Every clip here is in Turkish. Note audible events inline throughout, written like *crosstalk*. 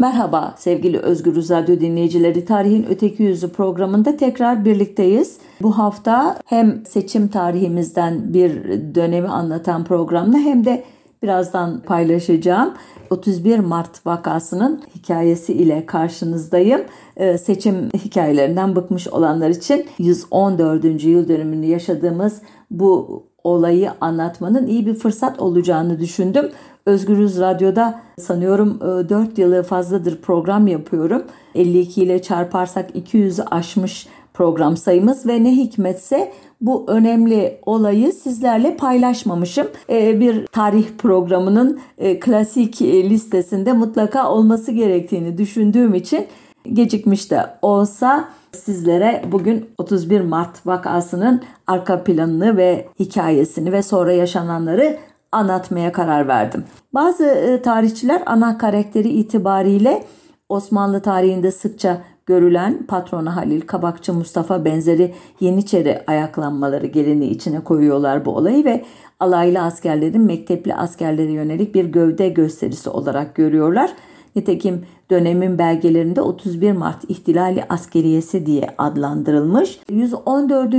Merhaba sevgili Özgür Radyo dinleyicileri. Tarihin Öteki Yüzü programında tekrar birlikteyiz. Bu hafta hem seçim tarihimizden bir dönemi anlatan programla hem de birazdan paylaşacağım. 31 Mart vakasının hikayesi ile karşınızdayım. Ee, seçim hikayelerinden bıkmış olanlar için 114. yıl dönümünü yaşadığımız bu olayı anlatmanın iyi bir fırsat olacağını düşündüm. Özgürüz Radyo'da sanıyorum 4 e, yılı fazladır program yapıyorum. 52 ile çarparsak 200'ü aşmış program sayımız ve ne hikmetse bu önemli olayı sizlerle paylaşmamışım. E, bir tarih programının e, klasik listesinde mutlaka olması gerektiğini düşündüğüm için gecikmiş de olsa sizlere bugün 31 Mart vakasının arka planını ve hikayesini ve sonra yaşananları anlatmaya karar verdim. Bazı e, tarihçiler ana karakteri itibariyle Osmanlı tarihinde sıkça görülen patronu Halil, kabakçı Mustafa benzeri Yeniçeri ayaklanmaları geleneği içine koyuyorlar bu olayı ve alaylı askerlerin mektepli askerlere yönelik bir gövde gösterisi olarak görüyorlar. Nitekim dönemin belgelerinde 31 Mart İhtilali Askeriyesi diye adlandırılmış. 114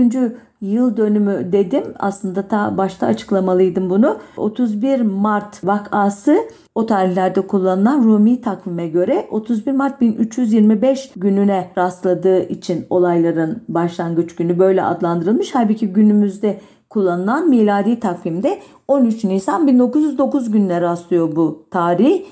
yıl dönümü dedim. Aslında ta başta açıklamalıydım bunu. 31 Mart vakası o tarihlerde kullanılan Rumi takvime göre 31 Mart 1325 gününe rastladığı için olayların başlangıç günü böyle adlandırılmış. Halbuki günümüzde kullanılan miladi takvimde 13 Nisan 1909 gününe rastlıyor bu tarih.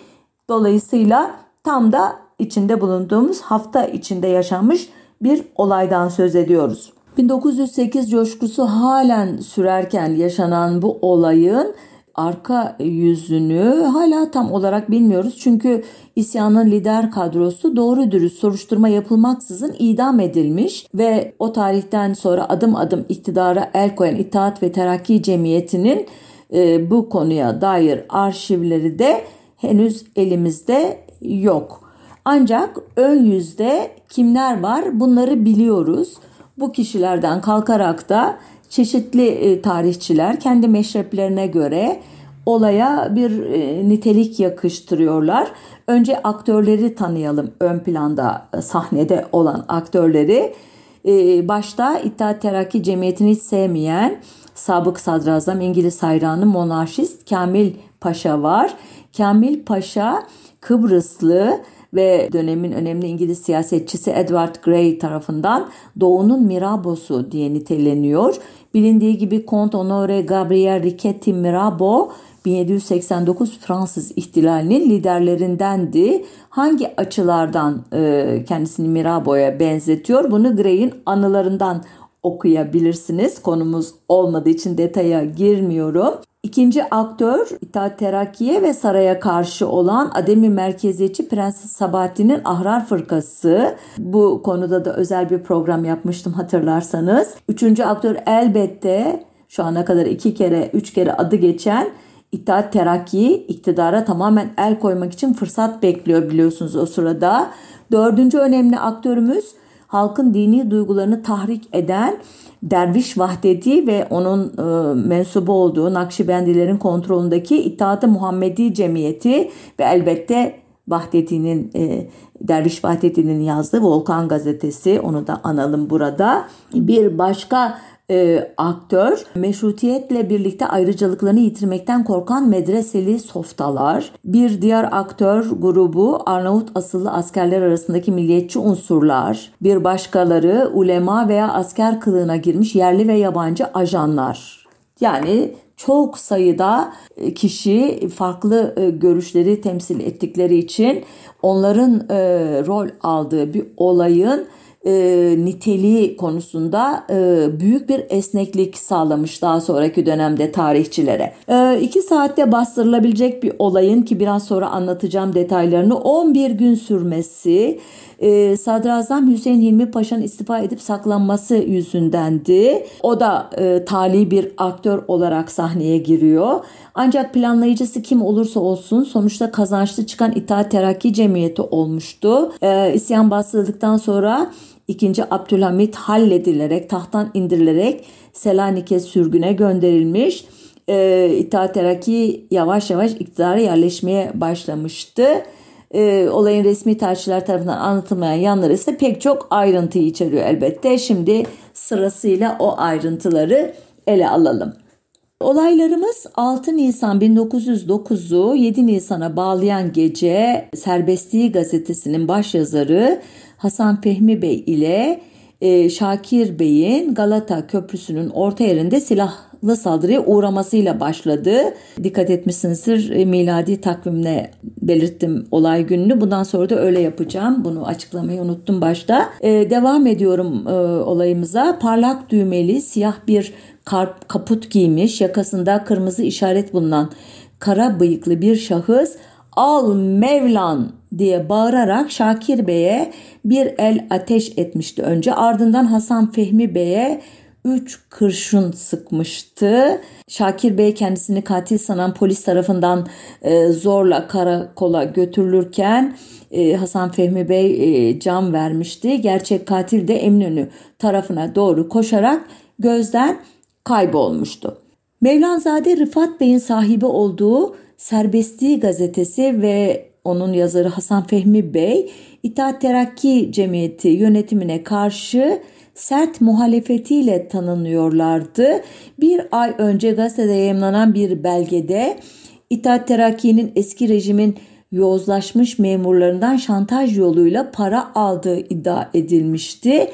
Dolayısıyla tam da içinde bulunduğumuz hafta içinde yaşanmış bir olaydan söz ediyoruz. 1908 coşkusu halen sürerken yaşanan bu olayın arka yüzünü hala tam olarak bilmiyoruz. Çünkü isyanın lider kadrosu doğru dürüst soruşturma yapılmaksızın idam edilmiş ve o tarihten sonra adım adım iktidara el koyan İttihat ve Terakki Cemiyeti'nin e, bu konuya dair arşivleri de henüz elimizde yok. Ancak ön yüzde kimler var bunları biliyoruz. Bu kişilerden kalkarak da çeşitli e, tarihçiler kendi meşreplerine göre olaya bir e, nitelik yakıştırıyorlar. Önce aktörleri tanıyalım ön planda e, sahnede olan aktörleri. Başta İttihat Terakki Cemiyeti'ni hiç sevmeyen sabık sadrazam İngiliz hayranı monarşist Kamil Paşa var. Kamil Paşa Kıbrıslı ve dönemin önemli İngiliz siyasetçisi Edward Grey tarafından Doğu'nun Mirabosu diye niteleniyor. Bilindiği gibi Comte Honoré Gabriel Riquetti Mirabeau 1789 Fransız ihtilalinin liderlerindendi. Hangi açılardan e, kendisini Mirabeau'ya benzetiyor? Bunu Grey'in anılarından okuyabilirsiniz. Konumuz olmadığı için detaya girmiyorum. İkinci aktör İttihat Terakki'ye ve saraya karşı olan Ademi merkeziyetçi Prenses Sabahattin'in Ahrar Fırkası. Bu konuda da özel bir program yapmıştım hatırlarsanız. Üçüncü aktör elbette şu ana kadar iki kere, üç kere adı geçen İttihat Terakki iktidara tamamen el koymak için fırsat bekliyor biliyorsunuz o sırada. Dördüncü önemli aktörümüz halkın dini duygularını tahrik eden Derviş Vahdeti ve onun e, mensubu olduğu Nakşibendilerin kontrolündeki İttihat-ı Muhammedi Cemiyeti ve elbette Vahdeti'nin e, Derviş Vahdeti'nin yazdığı Volkan gazetesi onu da analım burada. Bir başka e, aktör meşrutiyetle birlikte ayrıcalıklarını yitirmekten korkan medreseli softalar. Bir diğer aktör grubu Arnavut asıllı askerler arasındaki milliyetçi unsurlar. Bir başkaları ulema veya asker kılığına girmiş yerli ve yabancı ajanlar. Yani çok sayıda e, kişi farklı e, görüşleri temsil ettikleri için onların e, rol aldığı bir olayın e, niteliği konusunda e, büyük bir esneklik sağlamış daha sonraki dönemde tarihçilere. E, iki saatte bastırılabilecek bir olayın ki biraz sonra anlatacağım detaylarını 11 gün sürmesi e, Sadrazam Hüseyin Hilmi Paşa'nın istifa edip saklanması yüzündendi. O da e, tali bir aktör olarak sahneye giriyor. Ancak planlayıcısı kim olursa olsun sonuçta kazançlı çıkan İttihat Terakki Cemiyeti olmuştu. E, isyan bastırıldıktan sonra 2. Abdülhamit halledilerek, tahttan indirilerek Selanik'e sürgüne gönderilmiş. E, İttihat Terakki yavaş yavaş iktidara yerleşmeye başlamıştı. e, olayın resmi tarihçiler tarafından anlatılmayan yanları ise pek çok ayrıntıyı içeriyor elbette. Şimdi sırasıyla o ayrıntıları ele alalım. Olaylarımız 6 Nisan 1909'u 7 Nisan'a bağlayan gece Serbestliği gazetesinin başyazarı Hasan Fehmi Bey ile e, Şakir Bey'in Galata Köprüsü'nün orta yerinde silahlı saldırıya uğramasıyla başladı. Dikkat etmişsinizdir e, miladi takvimle belirttim olay gününü. Bundan sonra da öyle yapacağım. Bunu açıklamayı unuttum başta. E, devam ediyorum e, olayımıza. Parlak düğmeli siyah bir kaput giymiş, yakasında kırmızı işaret bulunan kara bıyıklı bir şahıs al Mevlan diye bağırarak Şakir Bey'e bir el ateş etmişti önce. Ardından Hasan Fehmi Bey'e üç kurşun sıkmıştı. Şakir Bey kendisini katil sanan polis tarafından e, zorla karakola götürülürken e, Hasan Fehmi Bey e, can vermişti. Gerçek katil de Eminönü tarafına doğru koşarak gözden kaybolmuştu. Mevlanzade Rıfat Bey'in sahibi olduğu Serbestliği gazetesi ve onun yazarı Hasan Fehmi Bey İttihat Terakki Cemiyeti yönetimine karşı sert muhalefetiyle tanınıyorlardı. Bir ay önce gazetede yayınlanan bir belgede İttihat Terakki'nin eski rejimin yozlaşmış memurlarından şantaj yoluyla para aldığı iddia edilmişti.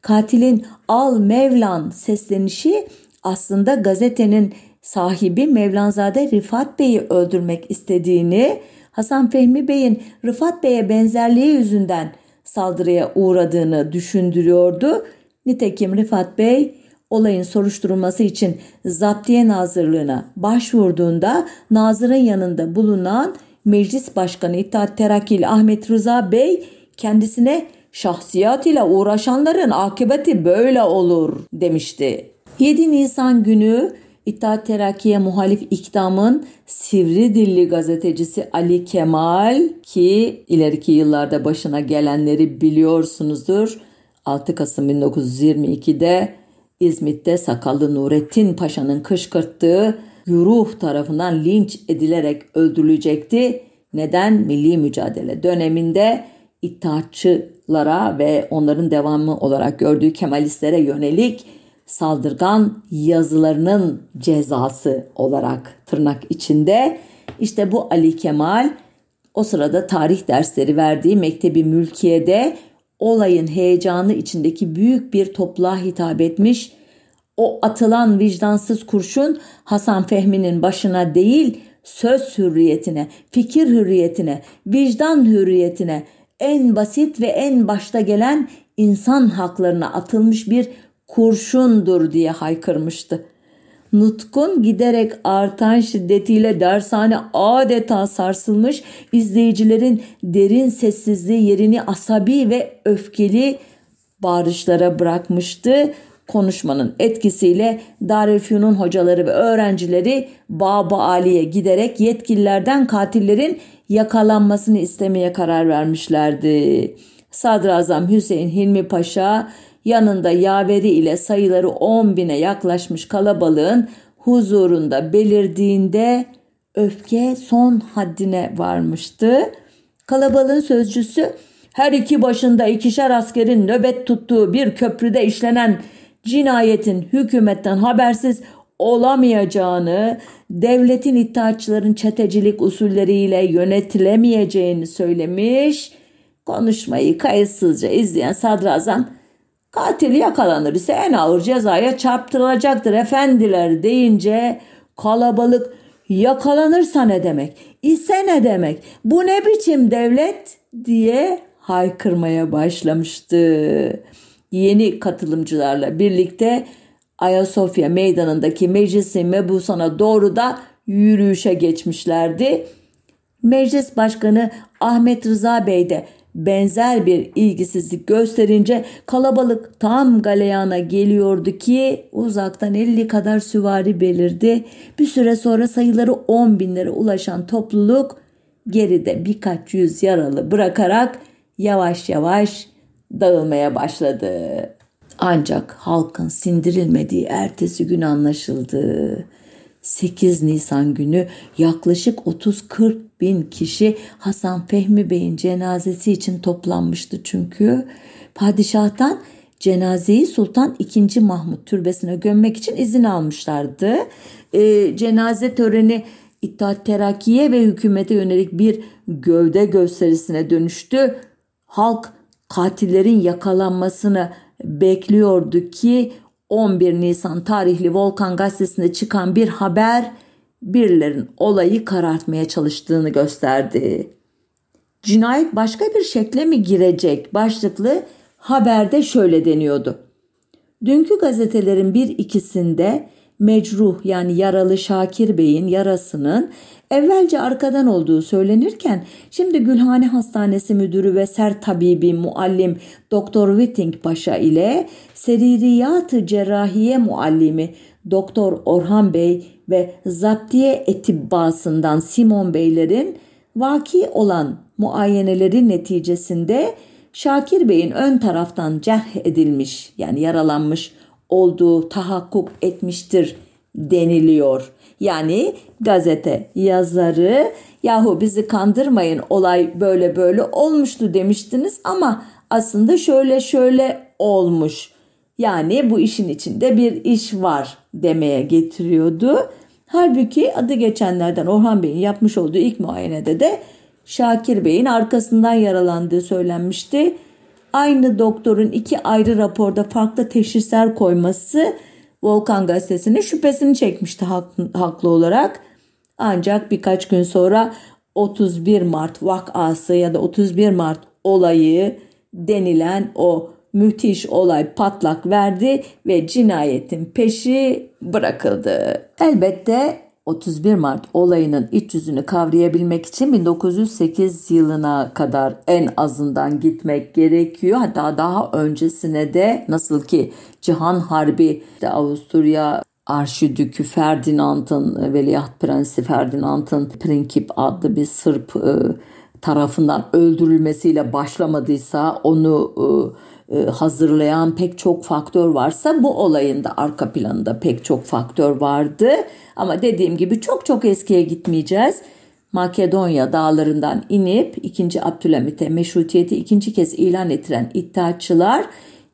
Katilin al Mevlan seslenişi aslında gazetenin sahibi Mevlanzade Rifat Bey'i öldürmek istediğini, Hasan Fehmi Bey'in Rıfat Bey'e benzerliği yüzünden saldırıya uğradığını düşündürüyordu. Nitekim Rifat Bey olayın soruşturulması için Zaptiye Nazırlığı'na başvurduğunda Nazır'ın yanında bulunan Meclis Başkanı İttihat Terakkili Ahmet Rıza Bey kendisine şahsiyat ile uğraşanların akıbeti böyle olur demişti. 7 Nisan günü İttihat Terakki'ye muhalif iktidarın sivri dilli gazetecisi Ali Kemal ki ileriki yıllarda başına gelenleri biliyorsunuzdur. 6 Kasım 1922'de İzmit'te sakallı Nurettin Paşa'nın kışkırttığı Yuruh tarafından linç edilerek öldürülecekti. Neden? Milli mücadele döneminde İttihatçılara ve onların devamı olarak gördüğü Kemalistlere yönelik saldırgan yazılarının cezası olarak tırnak içinde. İşte bu Ali Kemal o sırada tarih dersleri verdiği Mektebi Mülkiye'de olayın heyecanı içindeki büyük bir topluluğa hitap etmiş. O atılan vicdansız kurşun Hasan Fehmi'nin başına değil söz hürriyetine, fikir hürriyetine, vicdan hürriyetine, en basit ve en başta gelen insan haklarına atılmış bir kurşundur diye haykırmıştı. Nutkun giderek artan şiddetiyle dershane adeta sarsılmış, izleyicilerin derin sessizliği yerini asabi ve öfkeli bağırışlara bırakmıştı. Konuşmanın etkisiyle Darülfünun hocaları ve öğrencileri Baba Ali'ye giderek yetkililerden katillerin yakalanmasını istemeye karar vermişlerdi. Sadrazam Hüseyin Hilmi Paşa yanında yaveri ile sayıları 10 bine yaklaşmış kalabalığın huzurunda belirdiğinde öfke son haddine varmıştı. Kalabalığın sözcüsü her iki başında ikişer askerin nöbet tuttuğu bir köprüde işlenen cinayetin hükümetten habersiz olamayacağını, devletin iddiaçıların çetecilik usulleriyle yönetilemeyeceğini söylemiş. Konuşmayı kayıtsızca izleyen sadrazam Katil yakalanır ise en ağır cezaya çarptırılacaktır efendiler deyince kalabalık yakalanırsa ne demek? ise ne demek? Bu ne biçim devlet diye haykırmaya başlamıştı. Yeni katılımcılarla birlikte Ayasofya meydanındaki meclisi mebusana doğru da yürüyüşe geçmişlerdi. Meclis Başkanı Ahmet Rıza Bey de benzer bir ilgisizlik gösterince kalabalık tam galeyana geliyordu ki uzaktan 50 kadar süvari belirdi. Bir süre sonra sayıları 10 binlere ulaşan topluluk geride birkaç yüz yaralı bırakarak yavaş yavaş dağılmaya başladı. Ancak halkın sindirilmediği ertesi gün anlaşıldı. 8 Nisan günü yaklaşık 30-40 bin kişi Hasan Fehmi Bey'in cenazesi için toplanmıştı çünkü padişahtan cenazeyi Sultan II. Mahmut türbesine gömmek için izin almışlardı. E, cenaze töreni İttihat Terakki'ye ve hükümete yönelik bir gövde gösterisine dönüştü. Halk katillerin yakalanmasını bekliyordu ki 11 Nisan tarihli Volkan gazetesinde çıkan bir haber birilerin olayı karartmaya çalıştığını gösterdi. Cinayet başka bir şekle mi girecek başlıklı haberde şöyle deniyordu. Dünkü gazetelerin bir ikisinde mecruh yani yaralı Şakir Bey'in yarasının evvelce arkadan olduğu söylenirken şimdi Gülhane Hastanesi Müdürü ve ser tabibi muallim Doktor Whiting Paşa ile Seririyat-ı Cerrahiye muallimi Doktor Orhan Bey ve Zaptiye Etibbasından Simon Beylerin vaki olan muayeneleri neticesinde Şakir Bey'in ön taraftan cerh edilmiş yani yaralanmış olduğu tahakkuk etmiştir deniliyor. Yani gazete yazarı yahu bizi kandırmayın olay böyle böyle olmuştu demiştiniz ama aslında şöyle şöyle olmuş. Yani bu işin içinde bir iş var demeye getiriyordu. Halbuki adı geçenlerden Orhan Bey'in yapmış olduğu ilk muayenede de Şakir Bey'in arkasından yaralandığı söylenmişti. Aynı doktorun iki ayrı raporda farklı teşhisler koyması Volkan gazetesinin şüphesini çekmişti haklı, olarak. Ancak birkaç gün sonra 31 Mart vakası ya da 31 Mart olayı denilen o müthiş olay patlak verdi ve cinayetin peşi bırakıldı. Elbette 31 Mart olayının iç yüzünü kavrayabilmek için 1908 yılına kadar en azından gitmek gerekiyor. Hatta daha öncesine de nasıl ki Cihan Harbi işte Avusturya Arşidükü Ferdinand'ın Veliaht Prensi Ferdinand'ın Prinkip adlı bir Sırp e, tarafından öldürülmesiyle başlamadıysa onu e, hazırlayan pek çok faktör varsa bu olayın da arka planında pek çok faktör vardı. Ama dediğim gibi çok çok eskiye gitmeyeceğiz. Makedonya dağlarından inip 2. Abdülhamit'e meşrutiyeti ikinci kez ilan ettiren iddiaçılar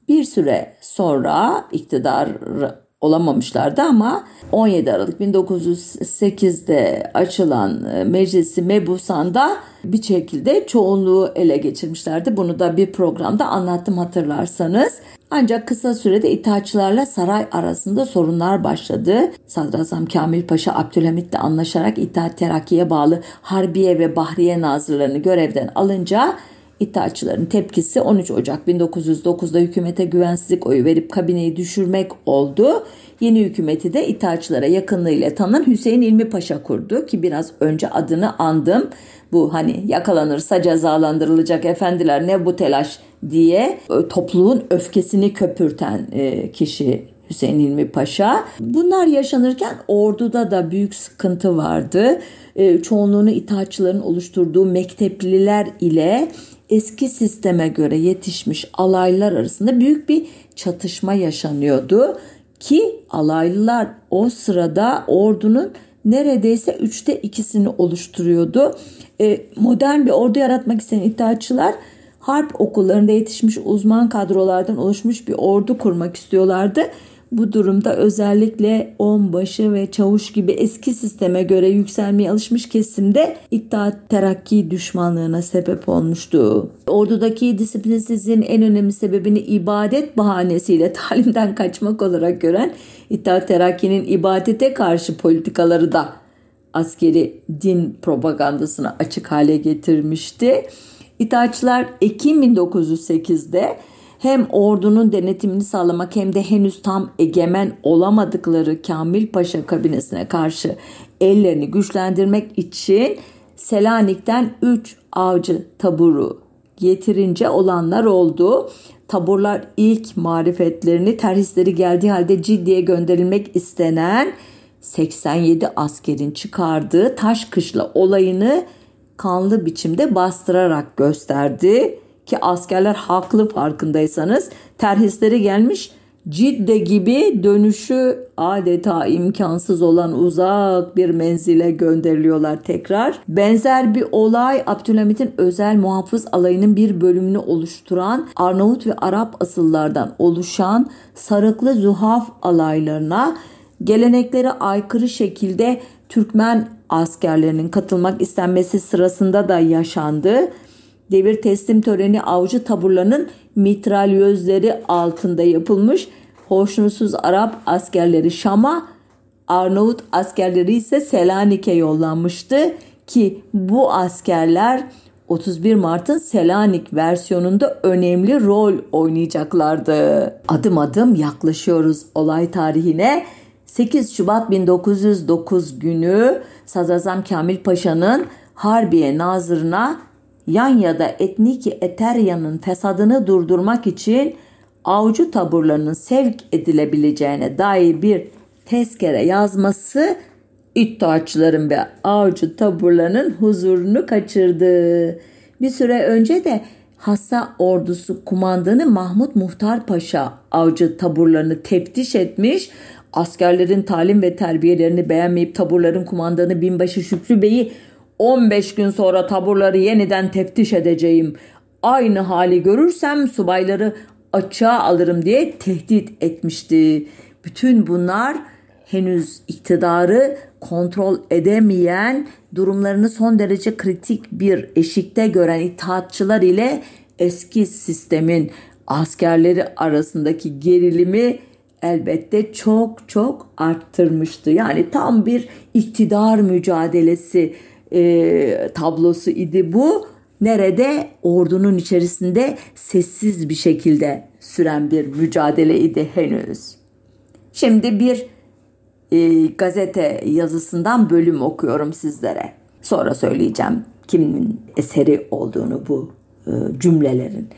bir süre sonra iktidar olamamışlardı ama 17 Aralık 1908'de açılan e, Meclisi Mebusan'da bir şekilde çoğunluğu ele geçirmişlerdi. Bunu da bir programda anlattım hatırlarsanız. Ancak kısa sürede İttihatçılarla saray arasında sorunlar başladı. Sadrazam Kamil Paşa Abdülhamit'le anlaşarak İttihat Terakki'ye bağlı Harbiye ve Bahriye nazırlarını görevden alınca İttihatçıların tepkisi 13 Ocak 1909'da hükümete güvensizlik oyu verip kabineyi düşürmek oldu. Yeni hükümeti de İttihatçılara yakınlığıyla tanınan Hüseyin İlmi Paşa kurdu ki biraz önce adını andım. Bu hani yakalanırsa cezalandırılacak efendiler ne bu telaş diye e, topluluğun öfkesini köpürten e, kişi Hüseyin İlmi Paşa. Bunlar yaşanırken orduda da büyük sıkıntı vardı. E, çoğunluğunu itaatçıların oluşturduğu mektepliler ile eski sisteme göre yetişmiş alaylılar arasında büyük bir çatışma yaşanıyordu ki alaylılar o sırada ordunun neredeyse üçte ikisini oluşturuyordu. E, modern bir ordu yaratmak isteyen iddiaçılar harp okullarında yetişmiş uzman kadrolardan oluşmuş bir ordu kurmak istiyorlardı. Bu durumda özellikle onbaşı ve çavuş gibi eski sisteme göre yükselmeye alışmış kesimde İttihat Terakki düşmanlığına sebep olmuştu. Ordudaki disiplinsizliğin en önemli sebebini ibadet bahanesiyle *laughs* talimden kaçmak olarak gören İttihat Terakki'nin ibadete karşı politikaları da askeri din propagandasını açık hale getirmişti. İttihatçılar Ekim 1908'de hem ordunun denetimini sağlamak hem de henüz tam egemen olamadıkları Kamil Paşa kabinesine karşı ellerini güçlendirmek için Selanik'ten 3 avcı taburu getirince olanlar oldu. Taburlar ilk marifetlerini terhisleri geldiği halde ciddiye gönderilmek istenen 87 askerin çıkardığı taş kışla olayını kanlı biçimde bastırarak gösterdi ki askerler haklı farkındaysanız terhisleri gelmiş Cidde gibi dönüşü adeta imkansız olan uzak bir menzile gönderiliyorlar tekrar. Benzer bir olay Abdülhamit'in özel muhafız alayının bir bölümünü oluşturan Arnavut ve Arap asıllardan oluşan Sarıklı Zuhaf alaylarına geleneklere aykırı şekilde Türkmen askerlerinin katılmak istenmesi sırasında da yaşandı. Devir teslim töreni avcı taburlarının mitralyözleri altında yapılmış. Hoşnutsuz Arap askerleri Şam'a, Arnavut askerleri ise Selanik'e yollanmıştı ki bu askerler 31 Mart'ın Selanik versiyonunda önemli rol oynayacaklardı. Adım adım yaklaşıyoruz olay tarihine. 8 Şubat 1909 günü Sadrazam Kamil Paşa'nın Harbiye Nazırına Yanya'da Etniki Eterya'nın fesadını durdurmak için avcı taburlarının sevk edilebileceğine dair bir tezkere yazması İttihatçıların ve avcı taburlarının huzurunu kaçırdı. Bir süre önce de Hassa ordusu kumandanı Mahmut Muhtar Paşa avcı taburlarını teftiş etmiş Askerlerin talim ve terbiyelerini beğenmeyip taburların kumandanı Binbaşı Şükrü Bey'i 15 gün sonra taburları yeniden teftiş edeceğim. Aynı hali görürsem subayları açığa alırım diye tehdit etmişti. Bütün bunlar henüz iktidarı kontrol edemeyen, durumlarını son derece kritik bir eşikte gören itaatçılar ile eski sistemin askerleri arasındaki gerilimi elbette çok çok arttırmıştı. Yani tam bir iktidar mücadelesi e, tablosu idi bu. Nerede ordunun içerisinde sessiz bir şekilde süren bir mücadele idi henüz. Şimdi bir e, gazete yazısından bölüm okuyorum sizlere. Sonra söyleyeceğim kimin eseri olduğunu bu e, cümlelerin.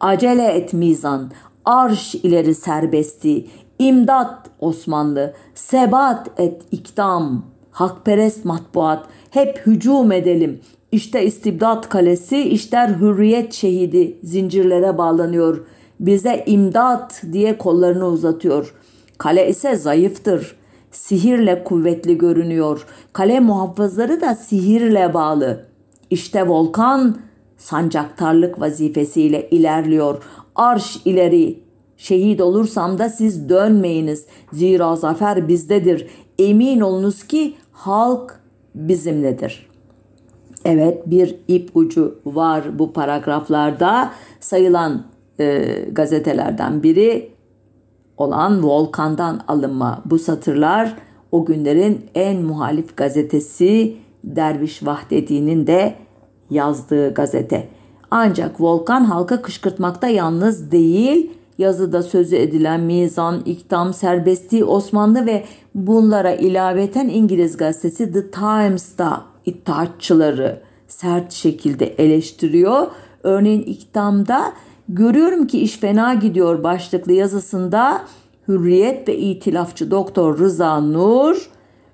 Acele et mizan, arş ileri serbesti, İmdat Osmanlı, sebat et ikdam, hakperest matbuat, hep hücum edelim. İşte istibdat kalesi, işler hürriyet şehidi zincirlere bağlanıyor. Bize imdat diye kollarını uzatıyor. Kale ise zayıftır. Sihirle kuvvetli görünüyor. Kale muhafızları da sihirle bağlı. İşte volkan sancaktarlık vazifesiyle ilerliyor. Arş ileri, Şehit olursam da siz dönmeyiniz. Zira zafer bizdedir. Emin olunuz ki halk bizimledir. Evet bir ip ucu var bu paragraflarda sayılan e, gazetelerden biri olan Volkan'dan alınma. Bu satırlar o günlerin en muhalif gazetesi Derviş Vahdedi'nin de yazdığı gazete. Ancak Volkan halka kışkırtmakta yalnız değil, yazıda sözü edilen mizan, ikdam, serbestliği Osmanlı ve bunlara ilaveten İngiliz gazetesi The Times'da itaatçıları sert şekilde eleştiriyor. Örneğin ikdamda görüyorum ki iş fena gidiyor başlıklı yazısında Hürriyet ve İtilafçı Doktor Rıza Nur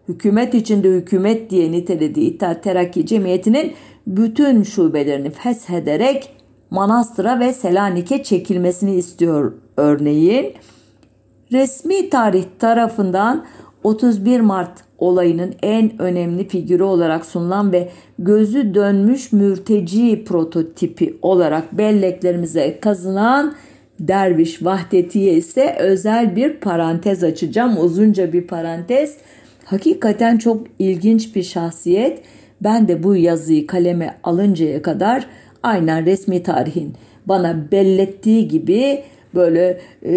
hükümet içinde hükümet diye nitelediği İttihat Terakki Cemiyeti'nin bütün şubelerini feshederek Manastır'a ve Selanik'e çekilmesini istiyor örneğin. Resmi tarih tarafından 31 Mart olayının en önemli figürü olarak sunulan ve gözü dönmüş mürteci prototipi olarak belleklerimize kazınan Derviş Vahdeti'ye ise özel bir parantez açacağım. Uzunca bir parantez. Hakikaten çok ilginç bir şahsiyet. Ben de bu yazıyı kaleme alıncaya kadar aynen resmi tarihin bana bellettiği gibi böyle e,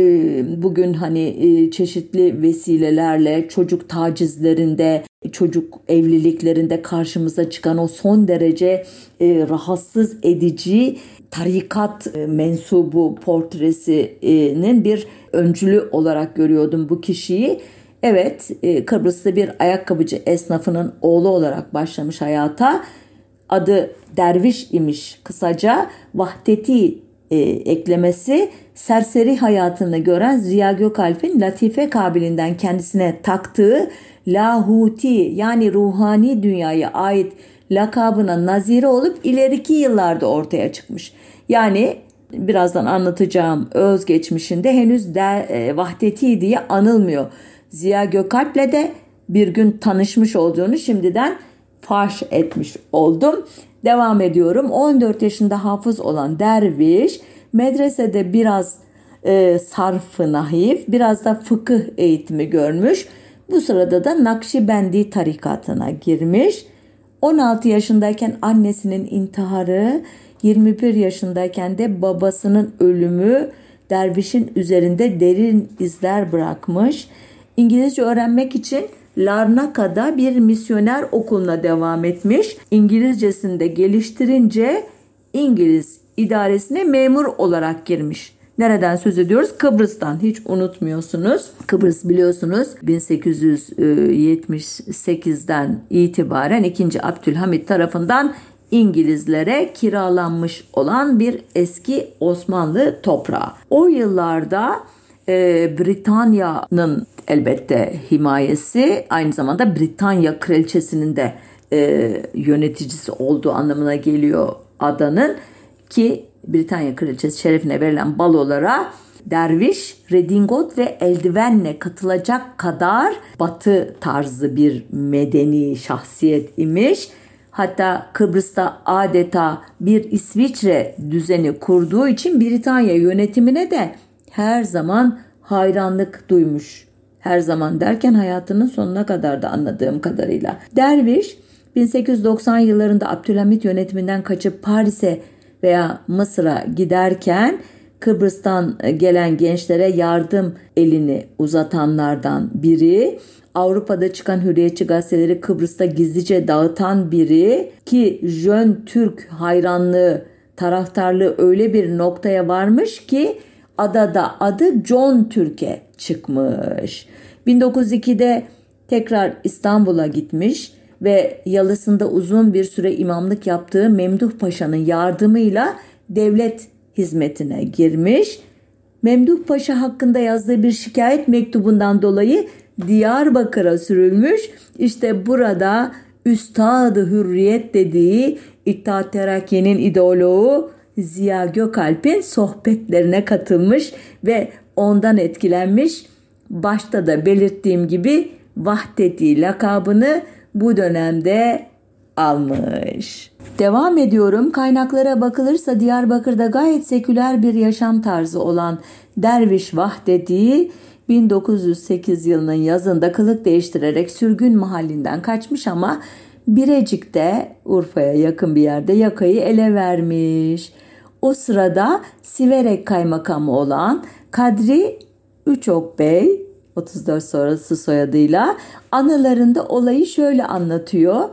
bugün hani e, çeşitli vesilelerle çocuk tacizlerinde, çocuk evliliklerinde karşımıza çıkan o son derece e, rahatsız edici tarikat e, mensubu portresinin bir öncülü olarak görüyordum bu kişiyi. Evet e, Kıbrıs'ta bir ayakkabıcı esnafının oğlu olarak başlamış hayata adı derviş imiş kısaca vahdeti e, eklemesi serseri hayatını gören Ziya Gökalp'in latife kabilinden kendisine taktığı lahuti yani ruhani dünyaya ait lakabına nazire olup ileriki yıllarda ortaya çıkmış. Yani birazdan anlatacağım özgeçmişinde henüz de, e, vahdeti diye anılmıyor. Ziya Gökalp'le de bir gün tanışmış olduğunu şimdiden faş etmiş oldum. Devam ediyorum. 14 yaşında hafız olan derviş medresede biraz e, sarfı nahif, biraz da fıkıh eğitimi görmüş. Bu sırada da Nakşibendi tarikatına girmiş. 16 yaşındayken annesinin intiharı, 21 yaşındayken de babasının ölümü dervişin üzerinde derin izler bırakmış. İngilizce öğrenmek için Larnaka'da bir misyoner okuluna devam etmiş. İngilizcesini de geliştirince İngiliz idaresine memur olarak girmiş. Nereden söz ediyoruz? Kıbrıs'tan hiç unutmuyorsunuz. Kıbrıs biliyorsunuz 1878'den itibaren 2. Abdülhamit tarafından İngilizlere kiralanmış olan bir eski Osmanlı toprağı. O yıllarda e, Britanya'nın elbette himayesi aynı zamanda Britanya kraliçesinin de e, yöneticisi olduğu anlamına geliyor adanın ki Britanya kraliçesi şerefine verilen balolara derviş, redingot ve eldivenle katılacak kadar batı tarzı bir medeni şahsiyet imiş. Hatta Kıbrıs'ta adeta bir İsviçre düzeni kurduğu için Britanya yönetimine de her zaman hayranlık duymuş. Her zaman derken hayatının sonuna kadar da anladığım kadarıyla. Derviş 1890 yıllarında Abdülhamit yönetiminden kaçıp Paris'e veya Mısır'a giderken Kıbrıs'tan gelen gençlere yardım elini uzatanlardan biri. Avrupa'da çıkan hürriyetçi gazeteleri Kıbrıs'ta gizlice dağıtan biri ki Jön Türk hayranlığı, taraftarlığı öyle bir noktaya varmış ki adada adı John Türk'e çıkmış. 1902'de tekrar İstanbul'a gitmiş ve yalısında uzun bir süre imamlık yaptığı Memduh Paşa'nın yardımıyla devlet hizmetine girmiş. Memduh Paşa hakkında yazdığı bir şikayet mektubundan dolayı Diyarbakır'a sürülmüş. İşte burada Üstad-ı Hürriyet dediği İttihat Terakki'nin ideoloğu Ziya Gökalp'in sohbetlerine katılmış ve ondan etkilenmiş. Başta da belirttiğim gibi Vahdeti lakabını bu dönemde almış. Devam ediyorum. Kaynaklara bakılırsa Diyarbakır'da gayet seküler bir yaşam tarzı olan Derviş Vahdeti 1908 yılının yazında kılık değiştirerek sürgün mahallinden kaçmış ama Birecik'te Urfa'ya yakın bir yerde yakayı ele vermiş. O sırada Siverek kaymakamı olan Kadri Üçok Bey 34 sonrası soyadıyla anılarında olayı şöyle anlatıyor.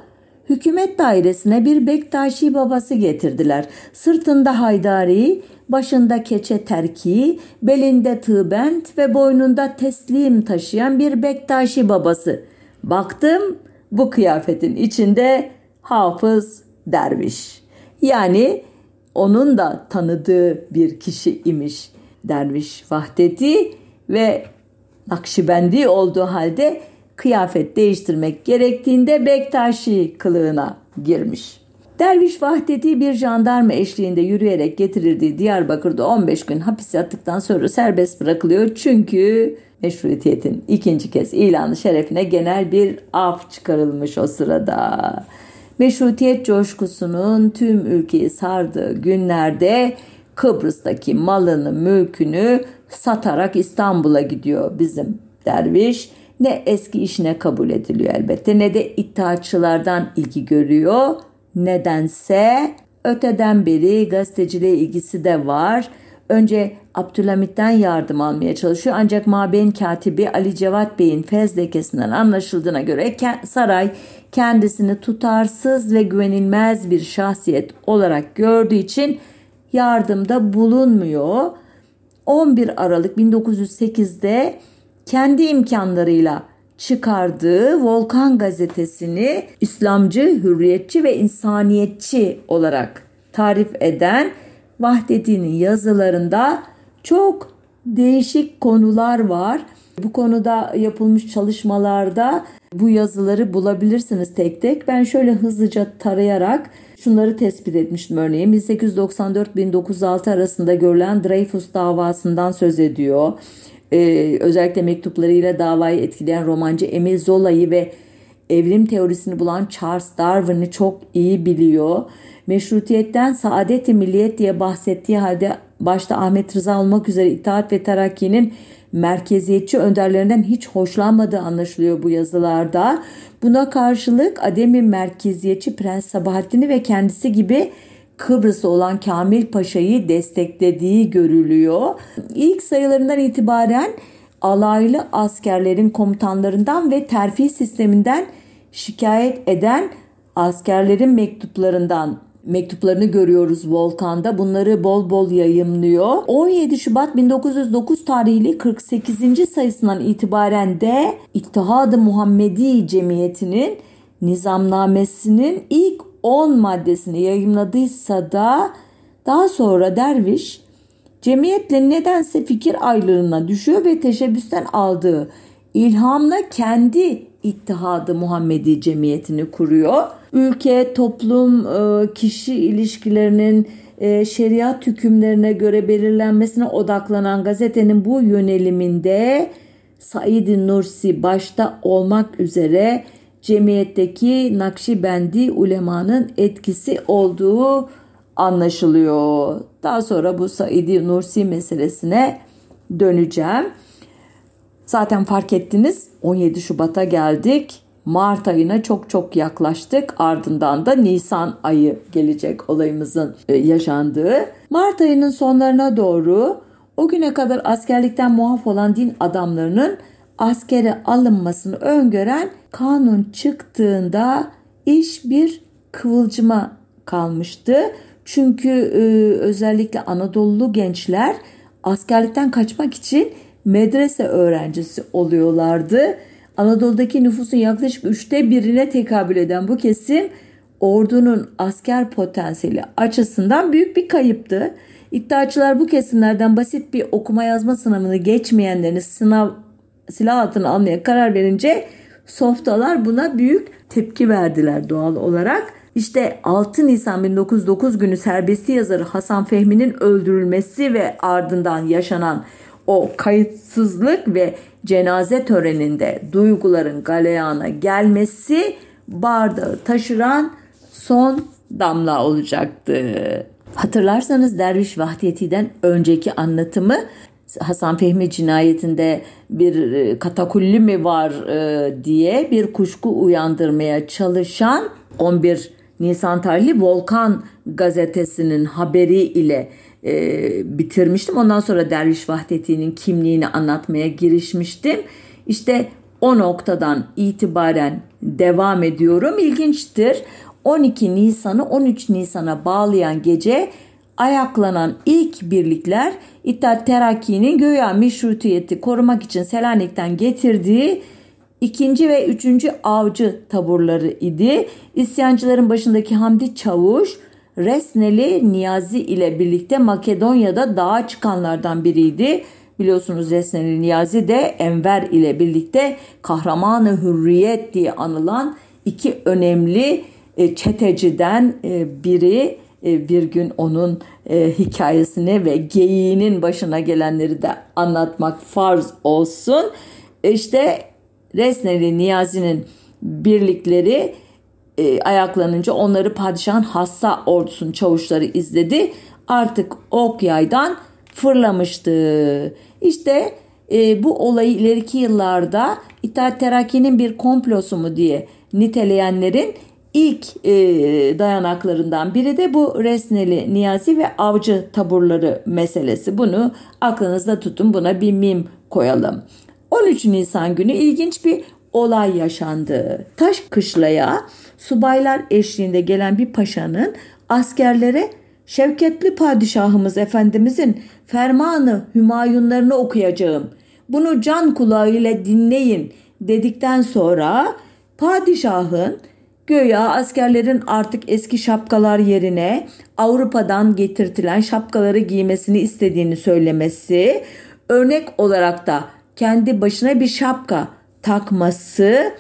Hükümet dairesine bir Bektaşi babası getirdiler. Sırtında haydari, başında keçe terki, belinde tığbent ve boynunda teslim taşıyan bir Bektaşi babası. Baktım bu kıyafetin içinde hafız derviş. Yani onun da tanıdığı bir kişi imiş. Derviş Vahdeti ve Nakşibendi olduğu halde kıyafet değiştirmek gerektiğinde Bektaşi kılığına girmiş. Derviş Vahdeti bir jandarma eşliğinde yürüyerek getirildiği Diyarbakır'da 15 gün hapis yattıktan sonra serbest bırakılıyor. Çünkü meşrutiyetin ikinci kez ilanı şerefine genel bir af çıkarılmış o sırada. Meşrutiyet coşkusunun tüm ülkeyi sardığı günlerde Kıbrıs'taki malını, mülkünü satarak İstanbul'a gidiyor bizim derviş. Ne eski işine kabul ediliyor elbette ne de iddiaçılardan ilgi görüyor. Nedense öteden beri gazeteciliğe ilgisi de var. Önce Abdülhamit'ten yardım almaya çalışıyor ancak Mabeyn katibi Ali Cevat Bey'in fezlekesinden anlaşıldığına göre saray kendisini tutarsız ve güvenilmez bir şahsiyet olarak gördüğü için yardımda bulunmuyor. 11 Aralık 1908'de kendi imkanlarıyla çıkardığı Volkan gazetesini İslamcı, hürriyetçi ve insaniyetçi olarak tarif eden Vahdettin'in yazılarında çok değişik konular var. Bu konuda yapılmış çalışmalarda bu yazıları bulabilirsiniz tek tek. Ben şöyle hızlıca tarayarak şunları tespit etmiştim örneğin 1894-1906 arasında görülen Dreyfus davasından söz ediyor. Ee, özellikle mektuplarıyla davayı etkileyen romancı Emil Zola'yı ve evrim teorisini bulan Charles Darwin'i çok iyi biliyor. Meşrutiyetten saadet-i milliyet diye bahsettiği halde başta Ahmet Rıza olmak üzere İttihat ve Terakki'nin merkeziyetçi önderlerinden hiç hoşlanmadığı anlaşılıyor bu yazılarda. Buna karşılık Ademi merkeziyetçi Prens Sabahattin'i ve kendisi gibi Kıbrıs'ta olan Kamil Paşa'yı desteklediği görülüyor. İlk sayılarından itibaren alaylı askerlerin komutanlarından ve terfi sisteminden şikayet eden askerlerin mektuplarından mektuplarını görüyoruz Volkan'da. Bunları bol bol yayımlıyor. 17 Şubat 1909 tarihli 48. sayısından itibaren de İttihad-ı Muhammedi Cemiyeti'nin nizamnamesinin ilk 10 maddesini yayımladıysa da daha sonra derviş cemiyetle nedense fikir ayrılığına düşüyor ve teşebbüsten aldığı ilhamla kendi İttihadı Muhammedi Cemiyeti'ni kuruyor. Ülke, toplum, e, kişi ilişkilerinin e, şeriat hükümlerine göre belirlenmesine odaklanan gazetenin bu yöneliminde Said Nursi başta olmak üzere cemiyetteki Nakşibendi ulemanın etkisi olduğu anlaşılıyor. Daha sonra bu Said Nursi meselesine döneceğim. Zaten fark ettiniz 17 Şubat'a geldik. Mart ayına çok çok yaklaştık. Ardından da Nisan ayı gelecek olayımızın e, yaşandığı. Mart ayının sonlarına doğru o güne kadar askerlikten muaf olan din adamlarının askere alınmasını öngören kanun çıktığında iş bir kıvılcıma kalmıştı. Çünkü e, özellikle Anadolu gençler askerlikten kaçmak için medrese öğrencisi oluyorlardı. Anadolu'daki nüfusun yaklaşık üçte birine tekabül eden bu kesim ordunun asker potansiyeli açısından büyük bir kayıptı. İddiaçılar bu kesimlerden basit bir okuma yazma sınavını geçmeyenlerini sınav silah altına almaya karar verince softalar buna büyük tepki verdiler doğal olarak. İşte 6 Nisan 1909 günü serbesti yazarı Hasan Fehmi'nin öldürülmesi ve ardından yaşanan o kayıtsızlık ve cenaze töreninde duyguların galeyana gelmesi bardağı taşıran son damla olacaktı. Hatırlarsanız Derviş Vahdiyeti'den önceki anlatımı Hasan Fehmi cinayetinde bir e, katakulli mi var e, diye bir kuşku uyandırmaya çalışan 11 Nisan tarihli Volkan gazetesinin haberi ile e, bitirmiştim. Ondan sonra Derviş Vahdeti'nin kimliğini anlatmaya girişmiştim. İşte o noktadan itibaren devam ediyorum. İlginçtir. 12 Nisan'ı 13 Nisan'a bağlayan gece ayaklanan ilk birlikler İttihat Terakki'nin göya meşrutiyeti korumak için Selanik'ten getirdiği ikinci ve üçüncü avcı taburları idi. İsyancıların başındaki Hamdi Çavuş Resneli Niyazi ile birlikte Makedonya'da dağa çıkanlardan biriydi. Biliyorsunuz Resneli Niyazi de Enver ile birlikte kahramanı hürriyet diye anılan iki önemli e, çeteciden e, biri e, bir gün onun hikayesini ve geyiğinin başına gelenleri de anlatmak farz olsun. İşte Resneli Niyazi'nin birlikleri e, ayaklanınca onları padişahın hassa ordusunun çavuşları izledi. Artık ok yaydan fırlamıştı. İşte e, bu olayı ileriki yıllarda İttihat Terakki'nin bir komplosu mu diye niteleyenlerin ilk e, dayanaklarından biri de bu Resneli Niyazi ve Avcı taburları meselesi. Bunu aklınızda tutun buna bir mim koyalım. 13 Nisan günü ilginç bir olay yaşandı. Taş kışlaya subaylar eşliğinde gelen bir paşanın askerlere Şevketli padişahımız efendimizin fermanı hümayunlarını okuyacağım. Bunu can kulağıyla dinleyin dedikten sonra padişahın göya askerlerin artık eski şapkalar yerine Avrupa'dan getirtilen şapkaları giymesini istediğini söylemesi, örnek olarak da kendi başına bir şapka takması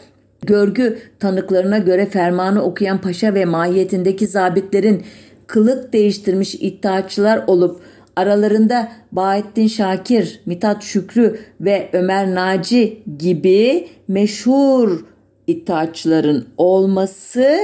görgü tanıklarına göre fermanı okuyan paşa ve mahiyetindeki zabitlerin kılık değiştirmiş iddiaçılar olup Aralarında Bahattin Şakir, Mithat Şükrü ve Ömer Naci gibi meşhur iddiaçların olması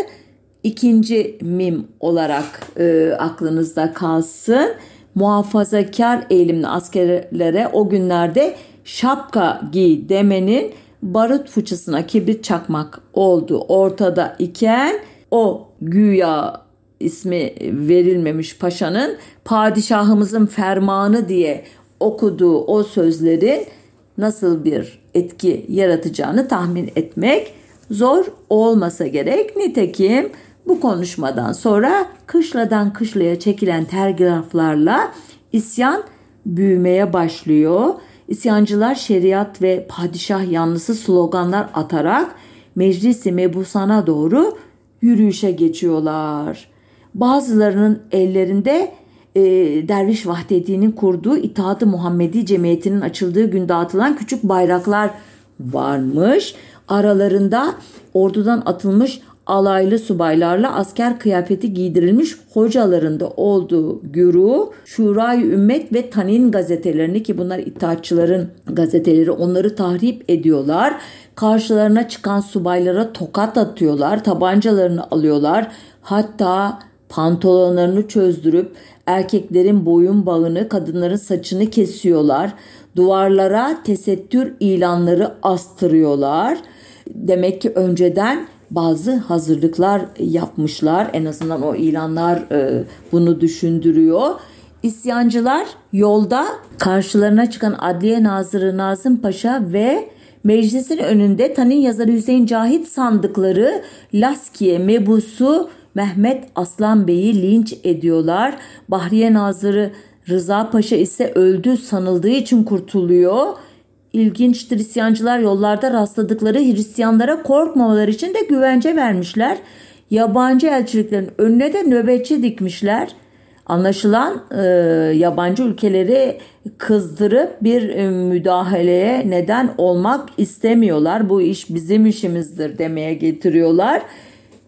ikinci mim olarak e, aklınızda kalsın. Muhafazakar eğilimli askerlere o günlerde şapka giy demenin barut fıçısına kibrit çakmak oldu ortada iken o güya ismi verilmemiş paşanın padişahımızın fermanı diye okuduğu o sözlerin nasıl bir etki yaratacağını tahmin etmek zor olmasa gerek. Nitekim bu konuşmadan sonra kışladan kışlaya çekilen telgraflarla isyan büyümeye başlıyor. İsyancılar şeriat ve padişah yanlısı sloganlar atarak meclisi mebusana doğru yürüyüşe geçiyorlar. Bazılarının ellerinde e, Derviş Vahdedi'nin kurduğu İttihat-ı Muhammedi Cemiyeti'nin açıldığı gün dağıtılan küçük bayraklar varmış. Aralarında ordudan atılmış alaylı subaylarla asker kıyafeti giydirilmiş hocalarında olduğu güruh Şurayı Ümmet ve Tanin gazetelerini ki bunlar itaatçıların gazeteleri onları tahrip ediyorlar. Karşılarına çıkan subaylara tokat atıyorlar, tabancalarını alıyorlar. Hatta pantolonlarını çözdürüp erkeklerin boyun bağını, kadınların saçını kesiyorlar. Duvarlara tesettür ilanları astırıyorlar. Demek ki önceden bazı hazırlıklar yapmışlar. En azından o ilanlar e, bunu düşündürüyor. İsyancılar yolda karşılarına çıkan Adliye Nazırı Nazım Paşa ve meclisin önünde Tanin yazarı Hüseyin Cahit sandıkları Laskiye mebusu Mehmet Aslan Bey'i linç ediyorlar. Bahriye Nazırı Rıza Paşa ise öldü sanıldığı için kurtuluyor. İlginçtir isyancılar yollarda rastladıkları Hristiyanlara korkmamaları için de güvence vermişler. Yabancı elçiliklerin önüne de nöbetçi dikmişler. Anlaşılan e, yabancı ülkeleri kızdırıp bir e, müdahaleye neden olmak istemiyorlar. Bu iş bizim işimizdir demeye getiriyorlar.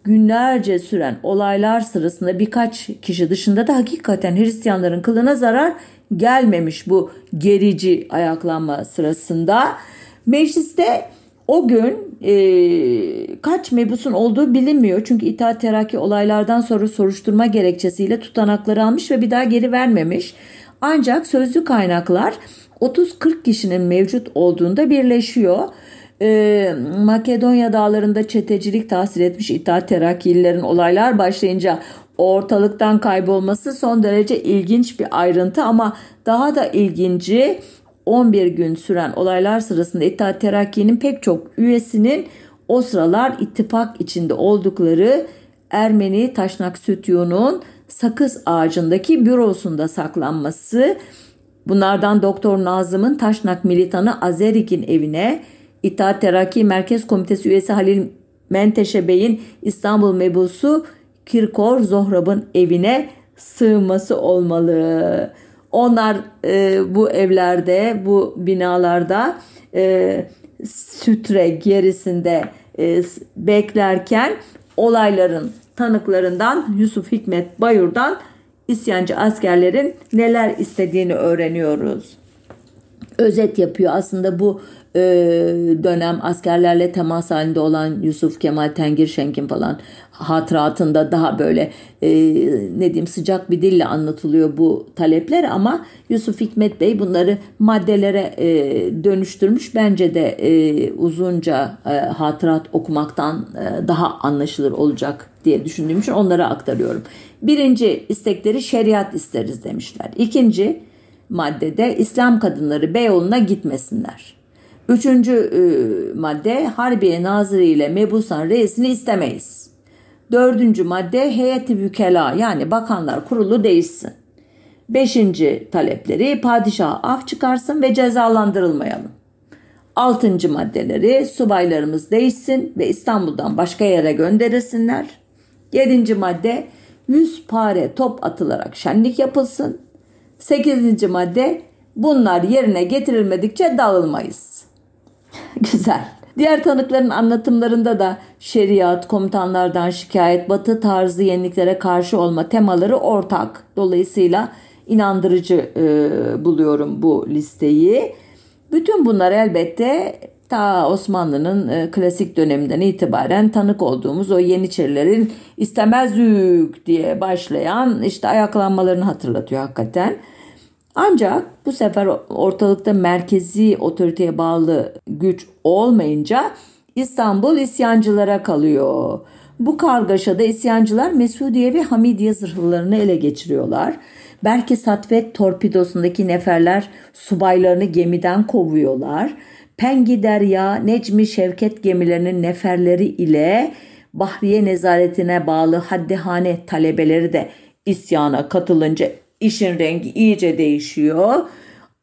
Günlerce süren olaylar sırasında birkaç kişi dışında da hakikaten Hristiyanların kılına zarar gelmemiş bu gerici ayaklanma sırasında. Mecliste o gün e, kaç mebusun olduğu bilinmiyor. Çünkü İttihat Terakki olaylardan sonra soruşturma gerekçesiyle tutanakları almış ve bir daha geri vermemiş. Ancak sözlü kaynaklar 30-40 kişinin mevcut olduğunda birleşiyor. Ee, Makedonya dağlarında çetecilik tahsil etmiş İttihat Terakkililerin olaylar başlayınca ortalıktan kaybolması son derece ilginç bir ayrıntı ama daha da ilginci 11 gün süren olaylar sırasında İttihat Terakki'nin pek çok üyesinin o sıralar ittifak içinde oldukları Ermeni Taşnak Sütyu'nun sakız ağacındaki bürosunda saklanması, bunlardan Doktor Nazım'ın Taşnak militanı Azerik'in evine, İttihat Terakki Merkez Komitesi üyesi Halil Menteşe Bey'in İstanbul mebusu Kirkor Zohrab'ın evine sığması olmalı. Onlar e, bu evlerde, bu binalarda e, sütre gerisinde e, beklerken olayların tanıklarından Yusuf Hikmet Bayur'dan isyancı askerlerin neler istediğini öğreniyoruz. Özet yapıyor aslında bu e, dönem askerlerle temas halinde olan Yusuf Kemal Tengir Şenk'in falan hatıratında daha böyle e, ne diyeyim sıcak bir dille anlatılıyor bu talepler ama Yusuf Hikmet Bey bunları maddelere e, dönüştürmüş. Bence de e, uzunca e, hatırat okumaktan e, daha anlaşılır olacak diye düşündüğüm için onlara aktarıyorum. Birinci istekleri şeriat isteriz demişler. İkinci maddede İslam kadınları Beyoğlu'na gitmesinler. Üçüncü e, madde Harbiye Nazırı ile Mebusan reisini istemeyiz. Dördüncü madde heyeti vükela yani bakanlar kurulu değişsin. Beşinci talepleri padişah af çıkarsın ve cezalandırılmayalım. Altıncı maddeleri subaylarımız değişsin ve İstanbul'dan başka yere gönderilsinler. Yedinci madde yüz pare top atılarak şenlik yapılsın. Sekizinci madde bunlar yerine getirilmedikçe dağılmayız. *laughs* Güzel. Diğer tanıkların anlatımlarında da şeriat, komutanlardan şikayet, batı tarzı yeniliklere karşı olma temaları ortak. Dolayısıyla inandırıcı e, buluyorum bu listeyi. Bütün bunlar elbette ta Osmanlı'nın e, klasik döneminden itibaren tanık olduğumuz o Yeniçerilerin istemezük diye başlayan işte ayaklanmalarını hatırlatıyor hakikaten. Ancak bu sefer ortalıkta merkezi otoriteye bağlı güç olmayınca İstanbul isyancılara kalıyor. Bu kargaşada isyancılar Mesudiye ve Hamidiye zırhlarını ele geçiriyorlar. Belki Satvet torpidosundaki neferler subaylarını gemiden kovuyorlar. Pengi Derya, Necmi Şevket gemilerinin neferleri ile Bahriye nezaretine bağlı haddihane talebeleri de isyana katılınca işin rengi iyice değişiyor.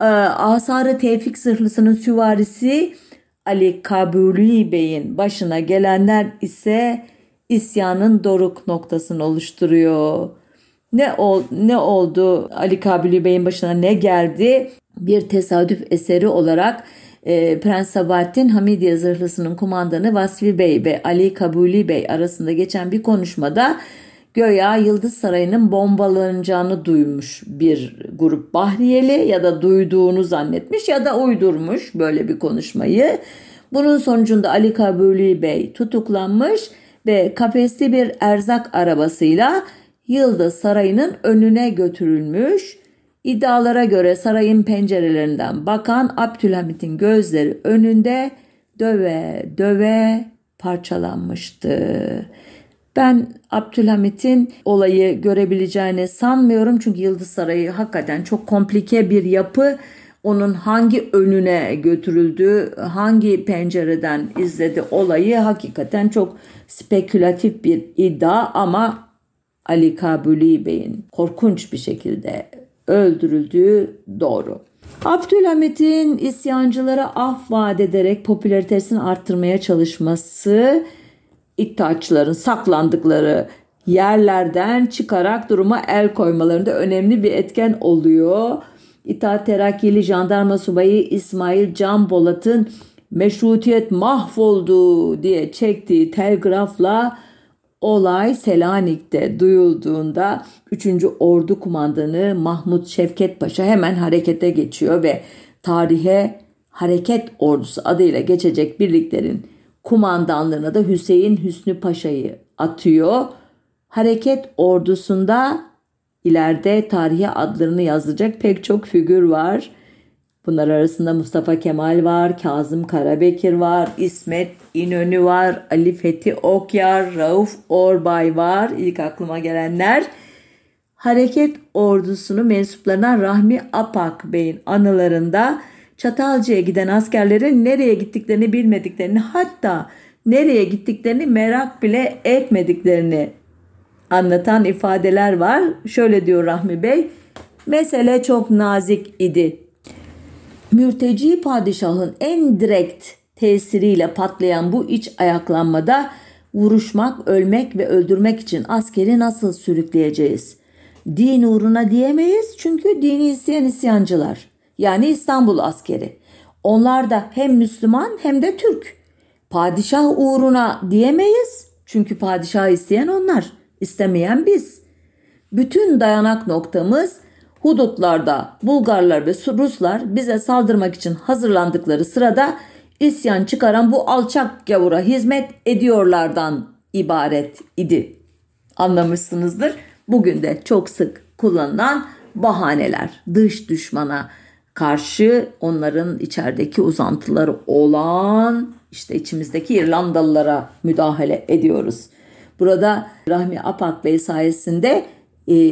Ee, Asarı Tevfik zırhlısının süvarisi Ali Kabuli Bey'in başına gelenler ise isyanın doruk noktasını oluşturuyor. Ne ol, ne oldu Ali Kabuli Bey'in başına ne geldi? Bir tesadüf eseri olarak e, Prens Sabahattin Hamidiye zırhlısının kumandanı Vasfi Bey ve Ali Kabuli Bey arasında geçen bir konuşmada göya Yıldız Sarayı'nın bombalanacağını duymuş bir grup Bahriyeli ya da duyduğunu zannetmiş ya da uydurmuş böyle bir konuşmayı. Bunun sonucunda Ali Kabuli Bey tutuklanmış ve kafesli bir erzak arabasıyla Yıldız Sarayı'nın önüne götürülmüş. İddialara göre sarayın pencerelerinden bakan Abdülhamit'in gözleri önünde döve döve parçalanmıştı. Ben Abdülhamit'in olayı görebileceğini sanmıyorum çünkü Yıldız Sarayı hakikaten çok komplike bir yapı. Onun hangi önüne götürüldüğü, hangi pencereden izledi olayı hakikaten çok spekülatif bir iddia ama Ali Kabuli Bey'in korkunç bir şekilde öldürüldüğü doğru. Abdülhamit'in isyancılara af vaat ederek popülaritesini arttırmaya çalışması İttihatçıların saklandıkları yerlerden çıkarak duruma el koymalarında önemli bir etken oluyor. İttihat Terakkili Jandarma Subayı İsmail Can Bolat'ın meşrutiyet mahvoldu diye çektiği telgrafla olay Selanik'te duyulduğunda 3. Ordu Kumandanı Mahmut Şevket Paşa hemen harekete geçiyor ve tarihe Hareket Ordusu adıyla geçecek birliklerin kumandanlığına da Hüseyin Hüsnü Paşa'yı atıyor. Hareket ordusunda ileride tarihe adlarını yazacak pek çok figür var. Bunlar arasında Mustafa Kemal var, Kazım Karabekir var, İsmet İnönü var, Ali Fethi Okyar, Rauf Orbay var. İlk aklıma gelenler. Hareket ordusunu mensuplarına Rahmi Apak Bey'in anılarında Çatalca'ya giden askerlerin nereye gittiklerini bilmediklerini hatta nereye gittiklerini merak bile etmediklerini anlatan ifadeler var. Şöyle diyor Rahmi Bey. Mesele çok nazik idi. Mürteci padişahın en direkt tesiriyle patlayan bu iç ayaklanmada vuruşmak, ölmek ve öldürmek için askeri nasıl sürükleyeceğiz? Din uğruna diyemeyiz çünkü dini isteyen isyancılar yani İstanbul askeri. Onlar da hem Müslüman hem de Türk. Padişah uğruna diyemeyiz çünkü padişah isteyen onlar, istemeyen biz. Bütün dayanak noktamız hudutlarda Bulgarlar ve Ruslar bize saldırmak için hazırlandıkları sırada isyan çıkaran bu alçak gavura hizmet ediyorlardan ibaret idi. Anlamışsınızdır. Bugün de çok sık kullanılan bahaneler dış düşmana karşı onların içerideki uzantıları olan işte içimizdeki İrlandalılara müdahale ediyoruz. Burada Rahmi Apak Bey sayesinde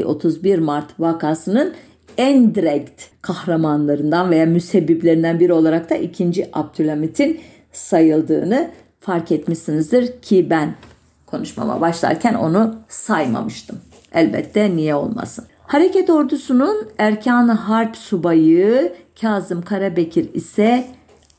31 e, Mart vakasının en direkt kahramanlarından veya müsebbiplerinden biri olarak da 2. Abdülhamit'in sayıldığını fark etmişsinizdir ki ben konuşmama başlarken onu saymamıştım. Elbette niye olmasın. Hareket ordusunun erkanı harp subayı Kazım Karabekir ise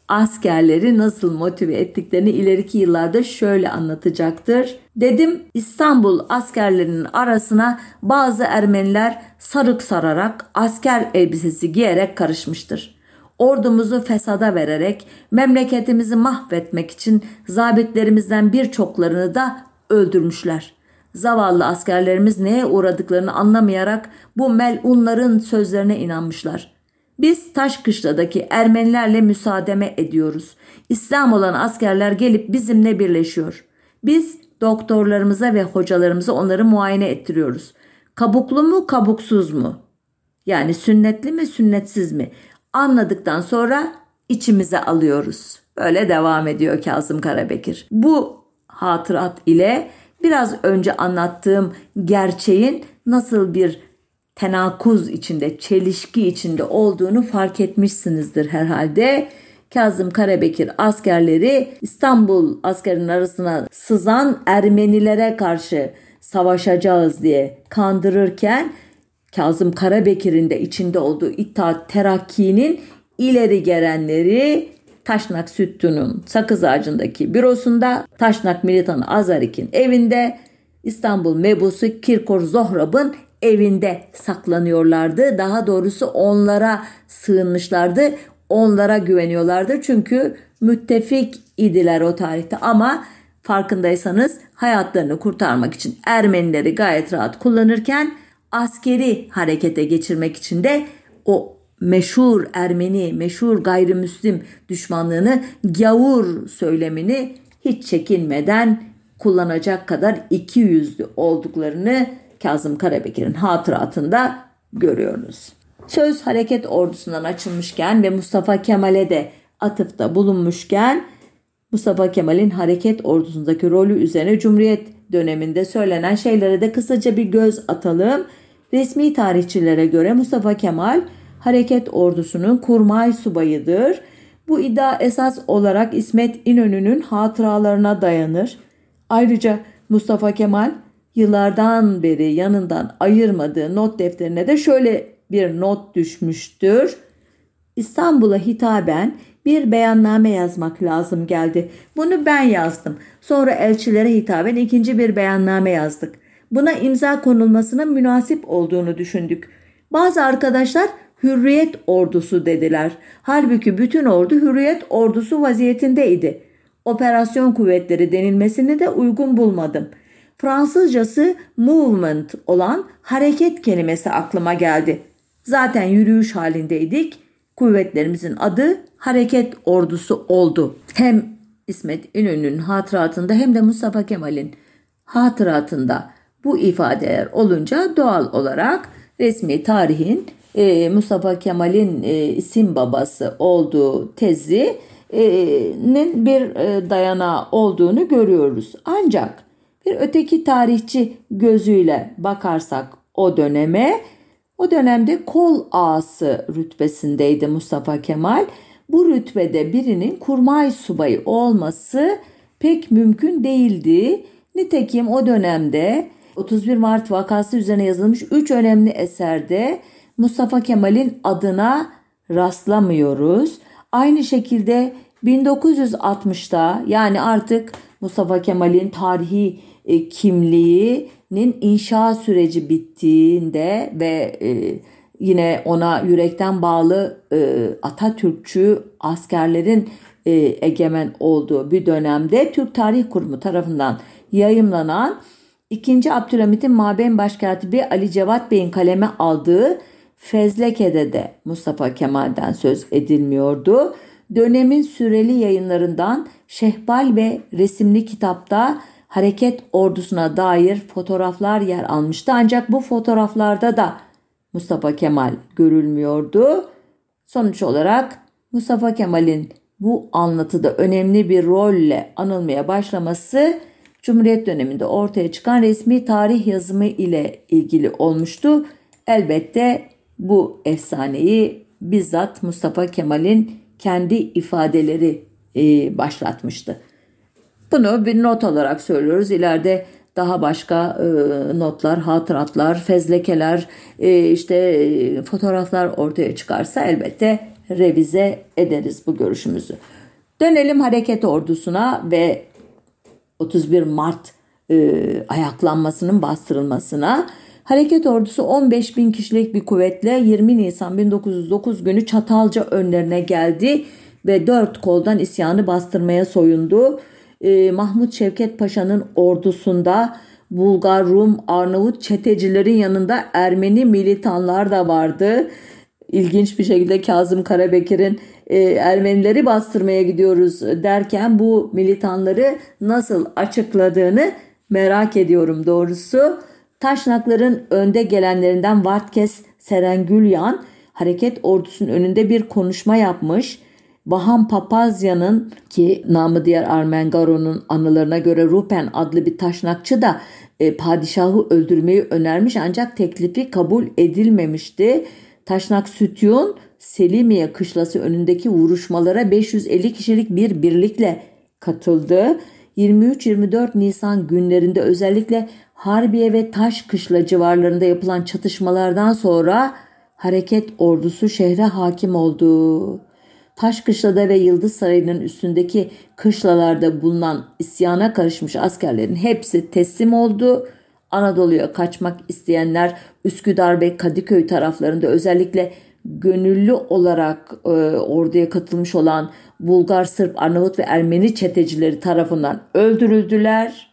askerleri nasıl motive ettiklerini ileriki yıllarda şöyle anlatacaktır. Dedim İstanbul askerlerinin arasına bazı Ermeniler sarık sararak asker elbisesi giyerek karışmıştır. Ordumuzu fesada vererek memleketimizi mahvetmek için zabitlerimizden birçoklarını da öldürmüşler. Zavallı askerlerimiz neye uğradıklarını anlamayarak bu melunların sözlerine inanmışlar. Biz Taşkışla'daki Ermenilerle müsaademe ediyoruz. İslam olan askerler gelip bizimle birleşiyor. Biz doktorlarımıza ve hocalarımıza onları muayene ettiriyoruz. Kabuklu mu kabuksuz mu? Yani sünnetli mi sünnetsiz mi? Anladıktan sonra içimize alıyoruz. Böyle devam ediyor Kazım Karabekir. Bu hatırat ile biraz önce anlattığım gerçeğin nasıl bir tenakuz içinde, çelişki içinde olduğunu fark etmişsinizdir herhalde. Kazım Karabekir askerleri İstanbul askerinin arasına sızan Ermenilere karşı savaşacağız diye kandırırken Kazım Karabekir'in de içinde olduğu İttihat Terakki'nin ileri gelenleri Taşnak Süttu'nun sakız ağacındaki bürosunda, Taşnak Militanı Azarik'in evinde, İstanbul mebusu Kirkor Zohrab'ın evinde saklanıyorlardı. Daha doğrusu onlara sığınmışlardı. Onlara güveniyorlardı. Çünkü müttefik idiler o tarihte ama farkındaysanız hayatlarını kurtarmak için Ermenileri gayet rahat kullanırken askeri harekete geçirmek için de o meşhur Ermeni, meşhur gayrimüslim düşmanlığını, gavur söylemini hiç çekinmeden kullanacak kadar iki yüzlü olduklarını Kazım Karabekir'in hatıratında görüyoruz. Söz hareket ordusundan açılmışken ve Mustafa Kemal'e de atıfta bulunmuşken Mustafa Kemal'in hareket ordusundaki rolü üzerine Cumhuriyet döneminde söylenen şeylere de kısaca bir göz atalım. Resmi tarihçilere göre Mustafa Kemal hareket ordusunun kurmay subayıdır. Bu iddia esas olarak İsmet İnönü'nün hatıralarına dayanır. Ayrıca Mustafa Kemal yıllardan beri yanından ayırmadığı not defterine de şöyle bir not düşmüştür. İstanbul'a hitaben bir beyanname yazmak lazım geldi. Bunu ben yazdım. Sonra elçilere hitaben ikinci bir beyanname yazdık. Buna imza konulmasının münasip olduğunu düşündük. Bazı arkadaşlar hürriyet ordusu dediler. Halbuki bütün ordu hürriyet ordusu vaziyetindeydi. Operasyon kuvvetleri denilmesini de uygun bulmadım. Fransızcası movement olan hareket kelimesi aklıma geldi. Zaten yürüyüş halindeydik. Kuvvetlerimizin adı hareket ordusu oldu. Hem İsmet İnönü'nün hatıratında hem de Mustafa Kemal'in hatıratında bu ifadeler olunca doğal olarak resmi tarihin e, Mustafa Kemal'in e, isim babası olduğu tezinin bir e, dayanağı olduğunu görüyoruz. Ancak bir öteki tarihçi gözüyle bakarsak o döneme o dönemde kol ağası rütbesindeydi Mustafa Kemal. Bu rütbede birinin kurmay subayı olması pek mümkün değildi. Nitekim o dönemde 31 Mart vakası üzerine yazılmış 3 önemli eserde Mustafa Kemal'in adına rastlamıyoruz. Aynı şekilde 1960'da yani artık Mustafa Kemal'in tarihi e, kimliğinin inşa süreci bittiğinde ve e, yine ona yürekten bağlı e, Atatürkçü askerlerin e, egemen olduğu bir dönemde Türk Tarih Kurumu tarafından yayımlanan 2. Abdülhamit'in Maben Başkatibi Ali Cevat Bey'in kaleme aldığı Fezleke'de de Mustafa Kemal'den söz edilmiyordu. Dönemin süreli yayınlarından Şehbal ve resimli kitapta hareket ordusuna dair fotoğraflar yer almıştı. Ancak bu fotoğraflarda da Mustafa Kemal görülmüyordu. Sonuç olarak Mustafa Kemal'in bu anlatıda önemli bir rolle anılmaya başlaması Cumhuriyet döneminde ortaya çıkan resmi tarih yazımı ile ilgili olmuştu. Elbette bu efsaneyi bizzat Mustafa Kemal'in kendi ifadeleri e, başlatmıştı. Bunu bir not olarak söylüyoruz. İleride daha başka e, notlar, hatıratlar, fezlekeler, e, işte fotoğraflar ortaya çıkarsa elbette revize ederiz bu görüşümüzü. Dönelim hareket ordusuna ve 31 Mart e, ayaklanmasının bastırılmasına. Hareket ordusu 15 bin kişilik bir kuvvetle 20 Nisan 1909 günü Çatalca önlerine geldi ve dört koldan isyanı bastırmaya soyundu. Ee, Mahmut Şevket Paşa'nın ordusunda Bulgar, Rum, Arnavut çetecilerin yanında Ermeni militanlar da vardı. İlginç bir şekilde Kazım Karabekir'in e, Ermenileri bastırmaya gidiyoruz derken bu militanları nasıl açıkladığını merak ediyorum doğrusu. Taşnakların önde gelenlerinden Vartkes Serengülyan hareket ordusunun önünde bir konuşma yapmış. Baham Papazya'nın ki namı diğer Armengaro'nun anılarına göre Rupen adlı bir taşnakçı da e, padişahı öldürmeyi önermiş ancak teklifi kabul edilmemişti. Taşnak Sütyun Selimiye kışlası önündeki vuruşmalara 550 kişilik bir birlikle katıldı. 23-24 Nisan günlerinde özellikle Harbiye ve Taş Kışla civarlarında yapılan çatışmalardan sonra hareket ordusu şehre hakim oldu. Taşkışla'da ve Yıldız Sarayı'nın üstündeki kışlalarda bulunan isyana karışmış askerlerin hepsi teslim oldu. Anadolu'ya kaçmak isteyenler Üsküdar ve Kadıköy taraflarında özellikle gönüllü olarak e, orduya katılmış olan Bulgar, Sırp, Arnavut ve Ermeni çetecileri tarafından öldürüldüler.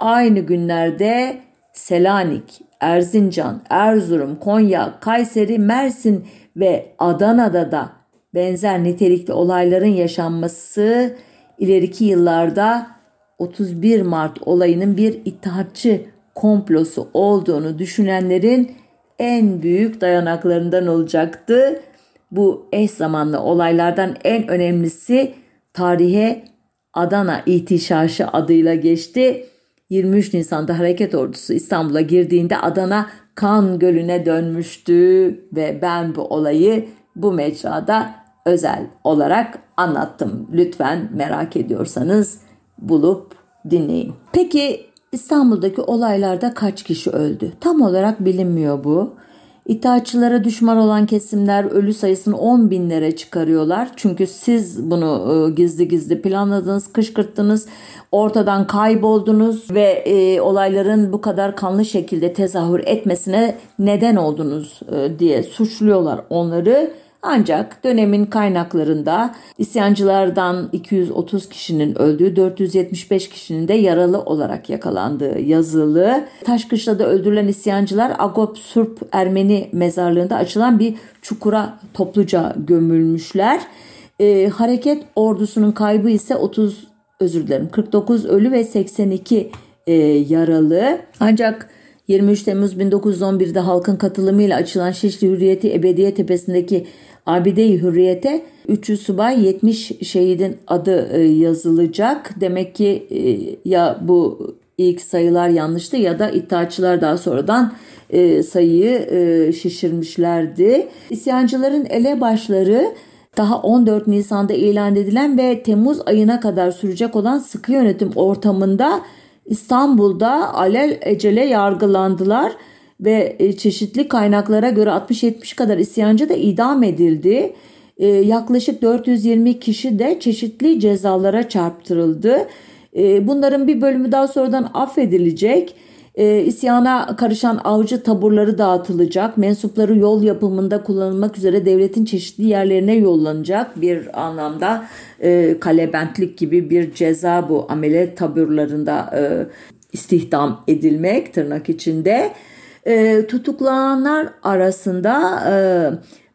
Aynı günlerde Selanik, Erzincan, Erzurum, Konya, Kayseri, Mersin ve Adana'da da benzer nitelikli olayların yaşanması ileriki yıllarda 31 Mart olayının bir ittihatçı komplosu olduğunu düşünenlerin en büyük dayanaklarından olacaktı. Bu eş zamanlı olaylardan en önemlisi tarihe Adana İhtişaşı adıyla geçti. 23 Nisan'da hareket ordusu İstanbul'a girdiğinde Adana kan gölüne dönmüştü ve ben bu olayı bu mecrada özel olarak anlattım. Lütfen merak ediyorsanız bulup dinleyin. Peki İstanbul'daki olaylarda kaç kişi öldü? Tam olarak bilinmiyor bu. İttihatçılara düşman olan kesimler ölü sayısını 10 binlere çıkarıyorlar. Çünkü siz bunu e, gizli gizli planladınız, kışkırttınız, ortadan kayboldunuz ve e, olayların bu kadar kanlı şekilde tezahür etmesine neden oldunuz e, diye suçluyorlar onları. Ancak dönemin kaynaklarında isyancılardan 230 kişinin öldüğü 475 kişinin de yaralı olarak yakalandığı yazılı. Taşkışla'da öldürülen isyancılar Agop Surp Ermeni mezarlığında açılan bir çukura topluca gömülmüşler. Ee, hareket ordusunun kaybı ise 30 özür dilerim 49 ölü ve 82 e, yaralı. Ancak 23 Temmuz 1911'de halkın katılımıyla açılan Şişli Hürriyeti Ebediye Tepesi'ndeki Abide-i Hürriyet'e 300 subay 70 şehidin adı e, yazılacak. Demek ki e, ya bu ilk sayılar yanlıştı ya da iddiaçılar daha sonradan e, sayıyı şişirmişlerdi. İsyancıların elebaşları daha 14 Nisan'da ilan edilen ve Temmuz ayına kadar sürecek olan sıkı yönetim ortamında İstanbul'da alel ecele yargılandılar ve e, çeşitli kaynaklara göre 60-70 kadar isyancı da idam edildi. E, yaklaşık 420 kişi de çeşitli cezalara çarptırıldı. E, bunların bir bölümü daha sonradan affedilecek. İsyana karışan avcı taburları dağıtılacak. Mensupları yol yapımında kullanılmak üzere devletin çeşitli yerlerine yollanacak. Bir anlamda kalebentlik gibi bir ceza bu amele taburlarında istihdam edilmek tırnak içinde. E, tutuklananlar arasında e,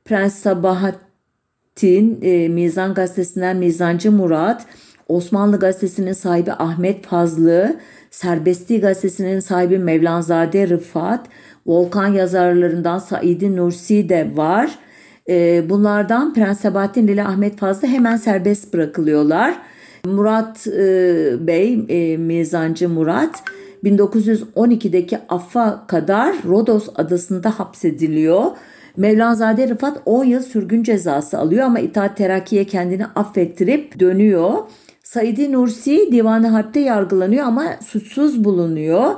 Prens Sabahattin, e, Mizan Gazetesi'nden Mizancı Murat, Osmanlı Gazetesi'nin sahibi Ahmet Fazlı, Serbesti Gazetesi'nin sahibi Mevlanzade Rıfat, Volkan yazarlarından Saidi Nursi de var. E, bunlardan Prens Sabahattin ile Ahmet Fazlı hemen serbest bırakılıyorlar. Murat e, Bey, e, Mizancı Murat 1912'deki affa kadar Rodos adasında hapsediliyor. Mevlanzade Rıfat 10 yıl sürgün cezası alıyor ama İttihat Terakki'ye kendini affettirip dönüyor. Saidi Nursi Divan-ı Harp'te yargılanıyor ama suçsuz bulunuyor.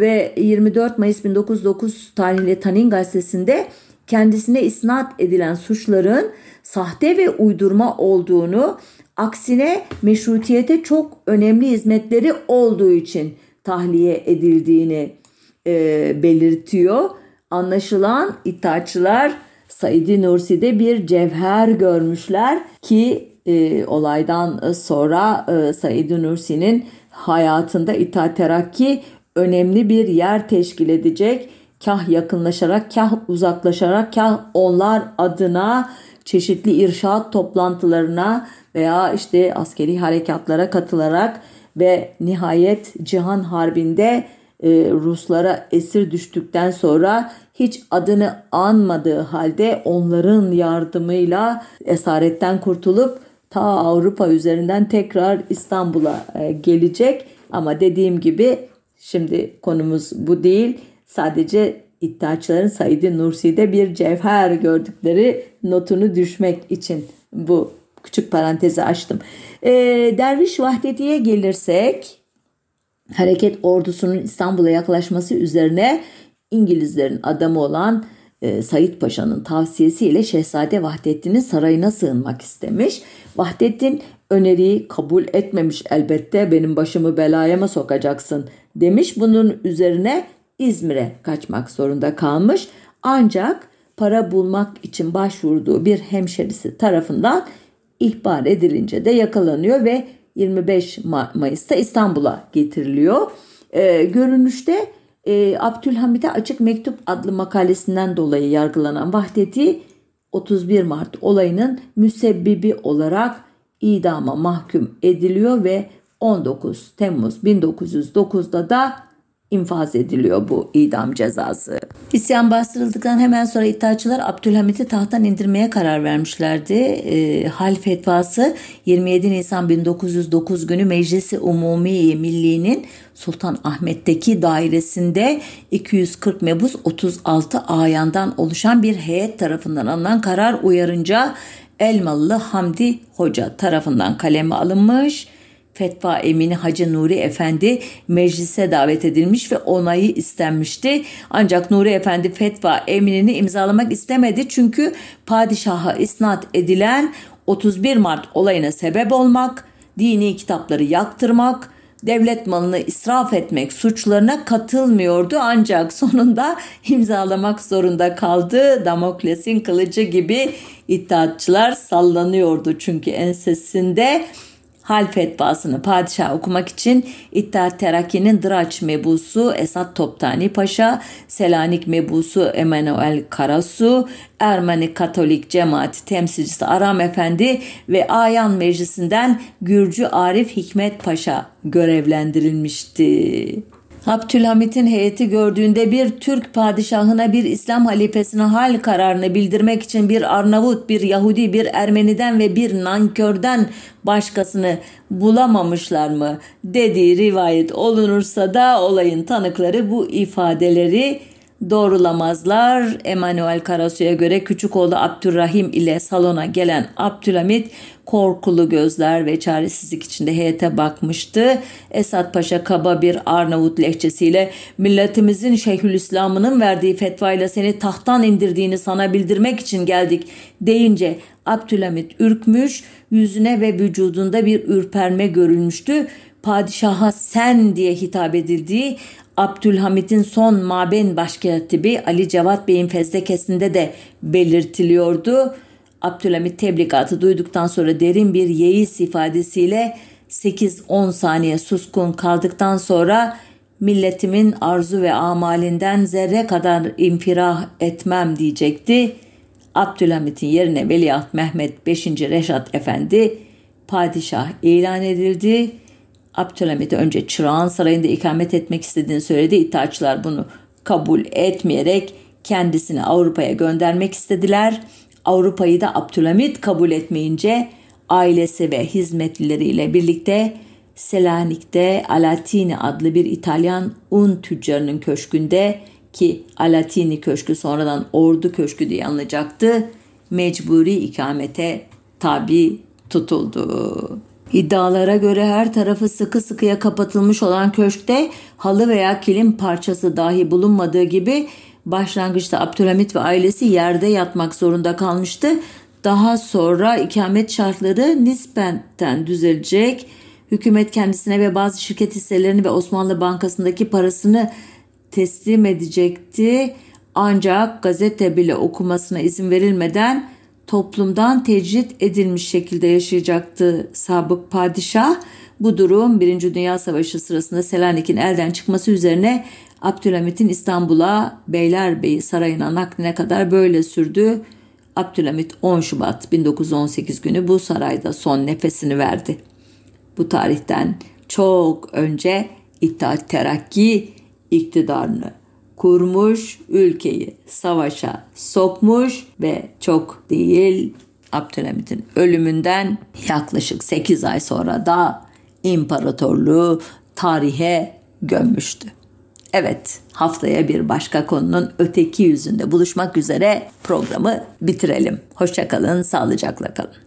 Ve 24 Mayıs 1909 tarihli Tanin gazetesinde kendisine isnat edilen suçların sahte ve uydurma olduğunu aksine meşrutiyete çok önemli hizmetleri olduğu için tahliye edildiğini e, belirtiyor. Anlaşılan İttihatçılar Said Nursi'de bir cevher görmüşler ki e, olaydan sonra e, Said Nursi'nin hayatında İttihat Terakki önemli bir yer teşkil edecek. Kah yakınlaşarak, kah uzaklaşarak, kah onlar adına çeşitli irşat toplantılarına veya işte askeri harekatlara katılarak ve nihayet Cihan Harbi'nde e, Ruslara esir düştükten sonra hiç adını anmadığı halde onların yardımıyla esaretten kurtulup ta Avrupa üzerinden tekrar İstanbul'a e, gelecek. Ama dediğim gibi şimdi konumuz bu değil. Sadece iddiaçıların Said Nursi'de bir cevher gördükleri notunu düşmek için bu küçük parantezi açtım. E, Derviş Vahdeti'ye gelirsek hareket ordusunun İstanbul'a yaklaşması üzerine İngilizlerin adamı olan e, Said Paşa'nın tavsiyesiyle Şehzade Vahdettin'in sarayına sığınmak istemiş. Vahdettin öneriyi kabul etmemiş elbette benim başımı belaya mı sokacaksın demiş. Bunun üzerine İzmir'e kaçmak zorunda kalmış. Ancak para bulmak için başvurduğu bir hemşerisi tarafından ihbar edilince de yakalanıyor ve 25 Mayıs'ta İstanbul'a getiriliyor. E, görünüşte e, Abdülhamid'e Açık Mektup adlı makalesinden dolayı yargılanan Vahdeti 31 Mart olayının müsebbibi olarak idama mahkum ediliyor ve 19 Temmuz 1909'da da infaz ediliyor bu idam cezası. İsyan bastırıldıktan hemen sonra İttihatçılar Abdülhamit'i tahttan indirmeye karar vermişlerdi. E, hal fetvası 27 Nisan 1909 günü Meclisi Umumi Milli'nin Sultan Ahmet'teki dairesinde 240 mebus 36 ayandan oluşan bir heyet tarafından alınan karar uyarınca Elmalı Hamdi Hoca tarafından kaleme alınmış Fetva Emini Hacı Nuri Efendi meclise davet edilmiş ve onayı istenmişti. Ancak Nuri Efendi fetva eminini imzalamak istemedi çünkü padişaha isnat edilen 31 Mart olayına sebep olmak, dini kitapları yaktırmak, devlet malını israf etmek suçlarına katılmıyordu ancak sonunda imzalamak zorunda kaldı. Damokles'in kılıcı gibi iddiatçılar sallanıyordu çünkü ensesinde hal fetvasını padişah okumak için İttihat Terakki'nin Dıraç mebusu Esat Toptani Paşa, Selanik mebusu Emanuel Karasu, Ermeni Katolik cemaati temsilcisi Aram Efendi ve Ayan Meclisi'nden Gürcü Arif Hikmet Paşa görevlendirilmişti. Abdülhamit'in heyeti gördüğünde bir Türk padişahına bir İslam halifesine hal kararını bildirmek için bir Arnavut, bir Yahudi, bir Ermeniden ve bir nankörden başkasını bulamamışlar mı? Dediği rivayet olunursa da olayın tanıkları bu ifadeleri doğrulamazlar. Emanuel Karasu'ya göre küçük oğlu Abdurrahim ile salona gelen Abdülhamit korkulu gözler ve çaresizlik içinde heyete bakmıştı. Esat Paşa kaba bir Arnavut lehçesiyle milletimizin Şeyhülislam'ının verdiği fetvayla seni tahttan indirdiğini sana bildirmek için geldik deyince Abdülhamit ürkmüş, yüzüne ve vücudunda bir ürperme görülmüştü. Padişaha sen diye hitap edildiği Abdülhamit'in son maben başkatibi Ali Cevat Bey'in fezlekesinde de belirtiliyordu. Abdülhamit tebligatı duyduktan sonra derin bir yeis ifadesiyle 8-10 saniye suskun kaldıktan sonra milletimin arzu ve amalinden zerre kadar infirah etmem diyecekti. Abdülhamit'in yerine Veliaht Mehmet 5. Reşat Efendi padişah ilan edildi. Abdülhamit'e önce Çırağan Sarayı'nda ikamet etmek istediğini söyledi. İttihatçılar bunu kabul etmeyerek kendisini Avrupa'ya göndermek istediler. Avrupa'yı da Abdülhamit kabul etmeyince ailesi ve hizmetlileriyle birlikte Selanik'te Alatini adlı bir İtalyan un tüccarının köşkünde ki Alatini Köşkü sonradan Ordu Köşkü diye anılacaktı. Mecburi ikamete tabi tutuldu. İddialara göre her tarafı sıkı sıkıya kapatılmış olan köşkte halı veya kilim parçası dahi bulunmadığı gibi başlangıçta Abdülhamit ve ailesi yerde yatmak zorunda kalmıştı. Daha sonra ikamet şartları nispeten düzelecek. Hükümet kendisine ve bazı şirket hisselerini ve Osmanlı Bankası'ndaki parasını teslim edecekti. Ancak gazete bile okumasına izin verilmeden toplumdan tecrit edilmiş şekilde yaşayacaktı sabık padişah. Bu durum 1. Dünya Savaşı sırasında Selanik'in elden çıkması üzerine Abdülhamit'in İstanbul'a Beylerbeyi Sarayı'na nakline kadar böyle sürdü. Abdülhamit 10 Şubat 1918 günü bu sarayda son nefesini verdi. Bu tarihten çok önce İttihat Terakki iktidarını kurmuş, ülkeyi savaşa sokmuş ve çok değil Abdülhamit'in ölümünden yaklaşık 8 ay sonra da imparatorluğu tarihe gömmüştü. Evet, haftaya bir başka konunun öteki yüzünde buluşmak üzere programı bitirelim. Hoşçakalın, sağlıcakla kalın.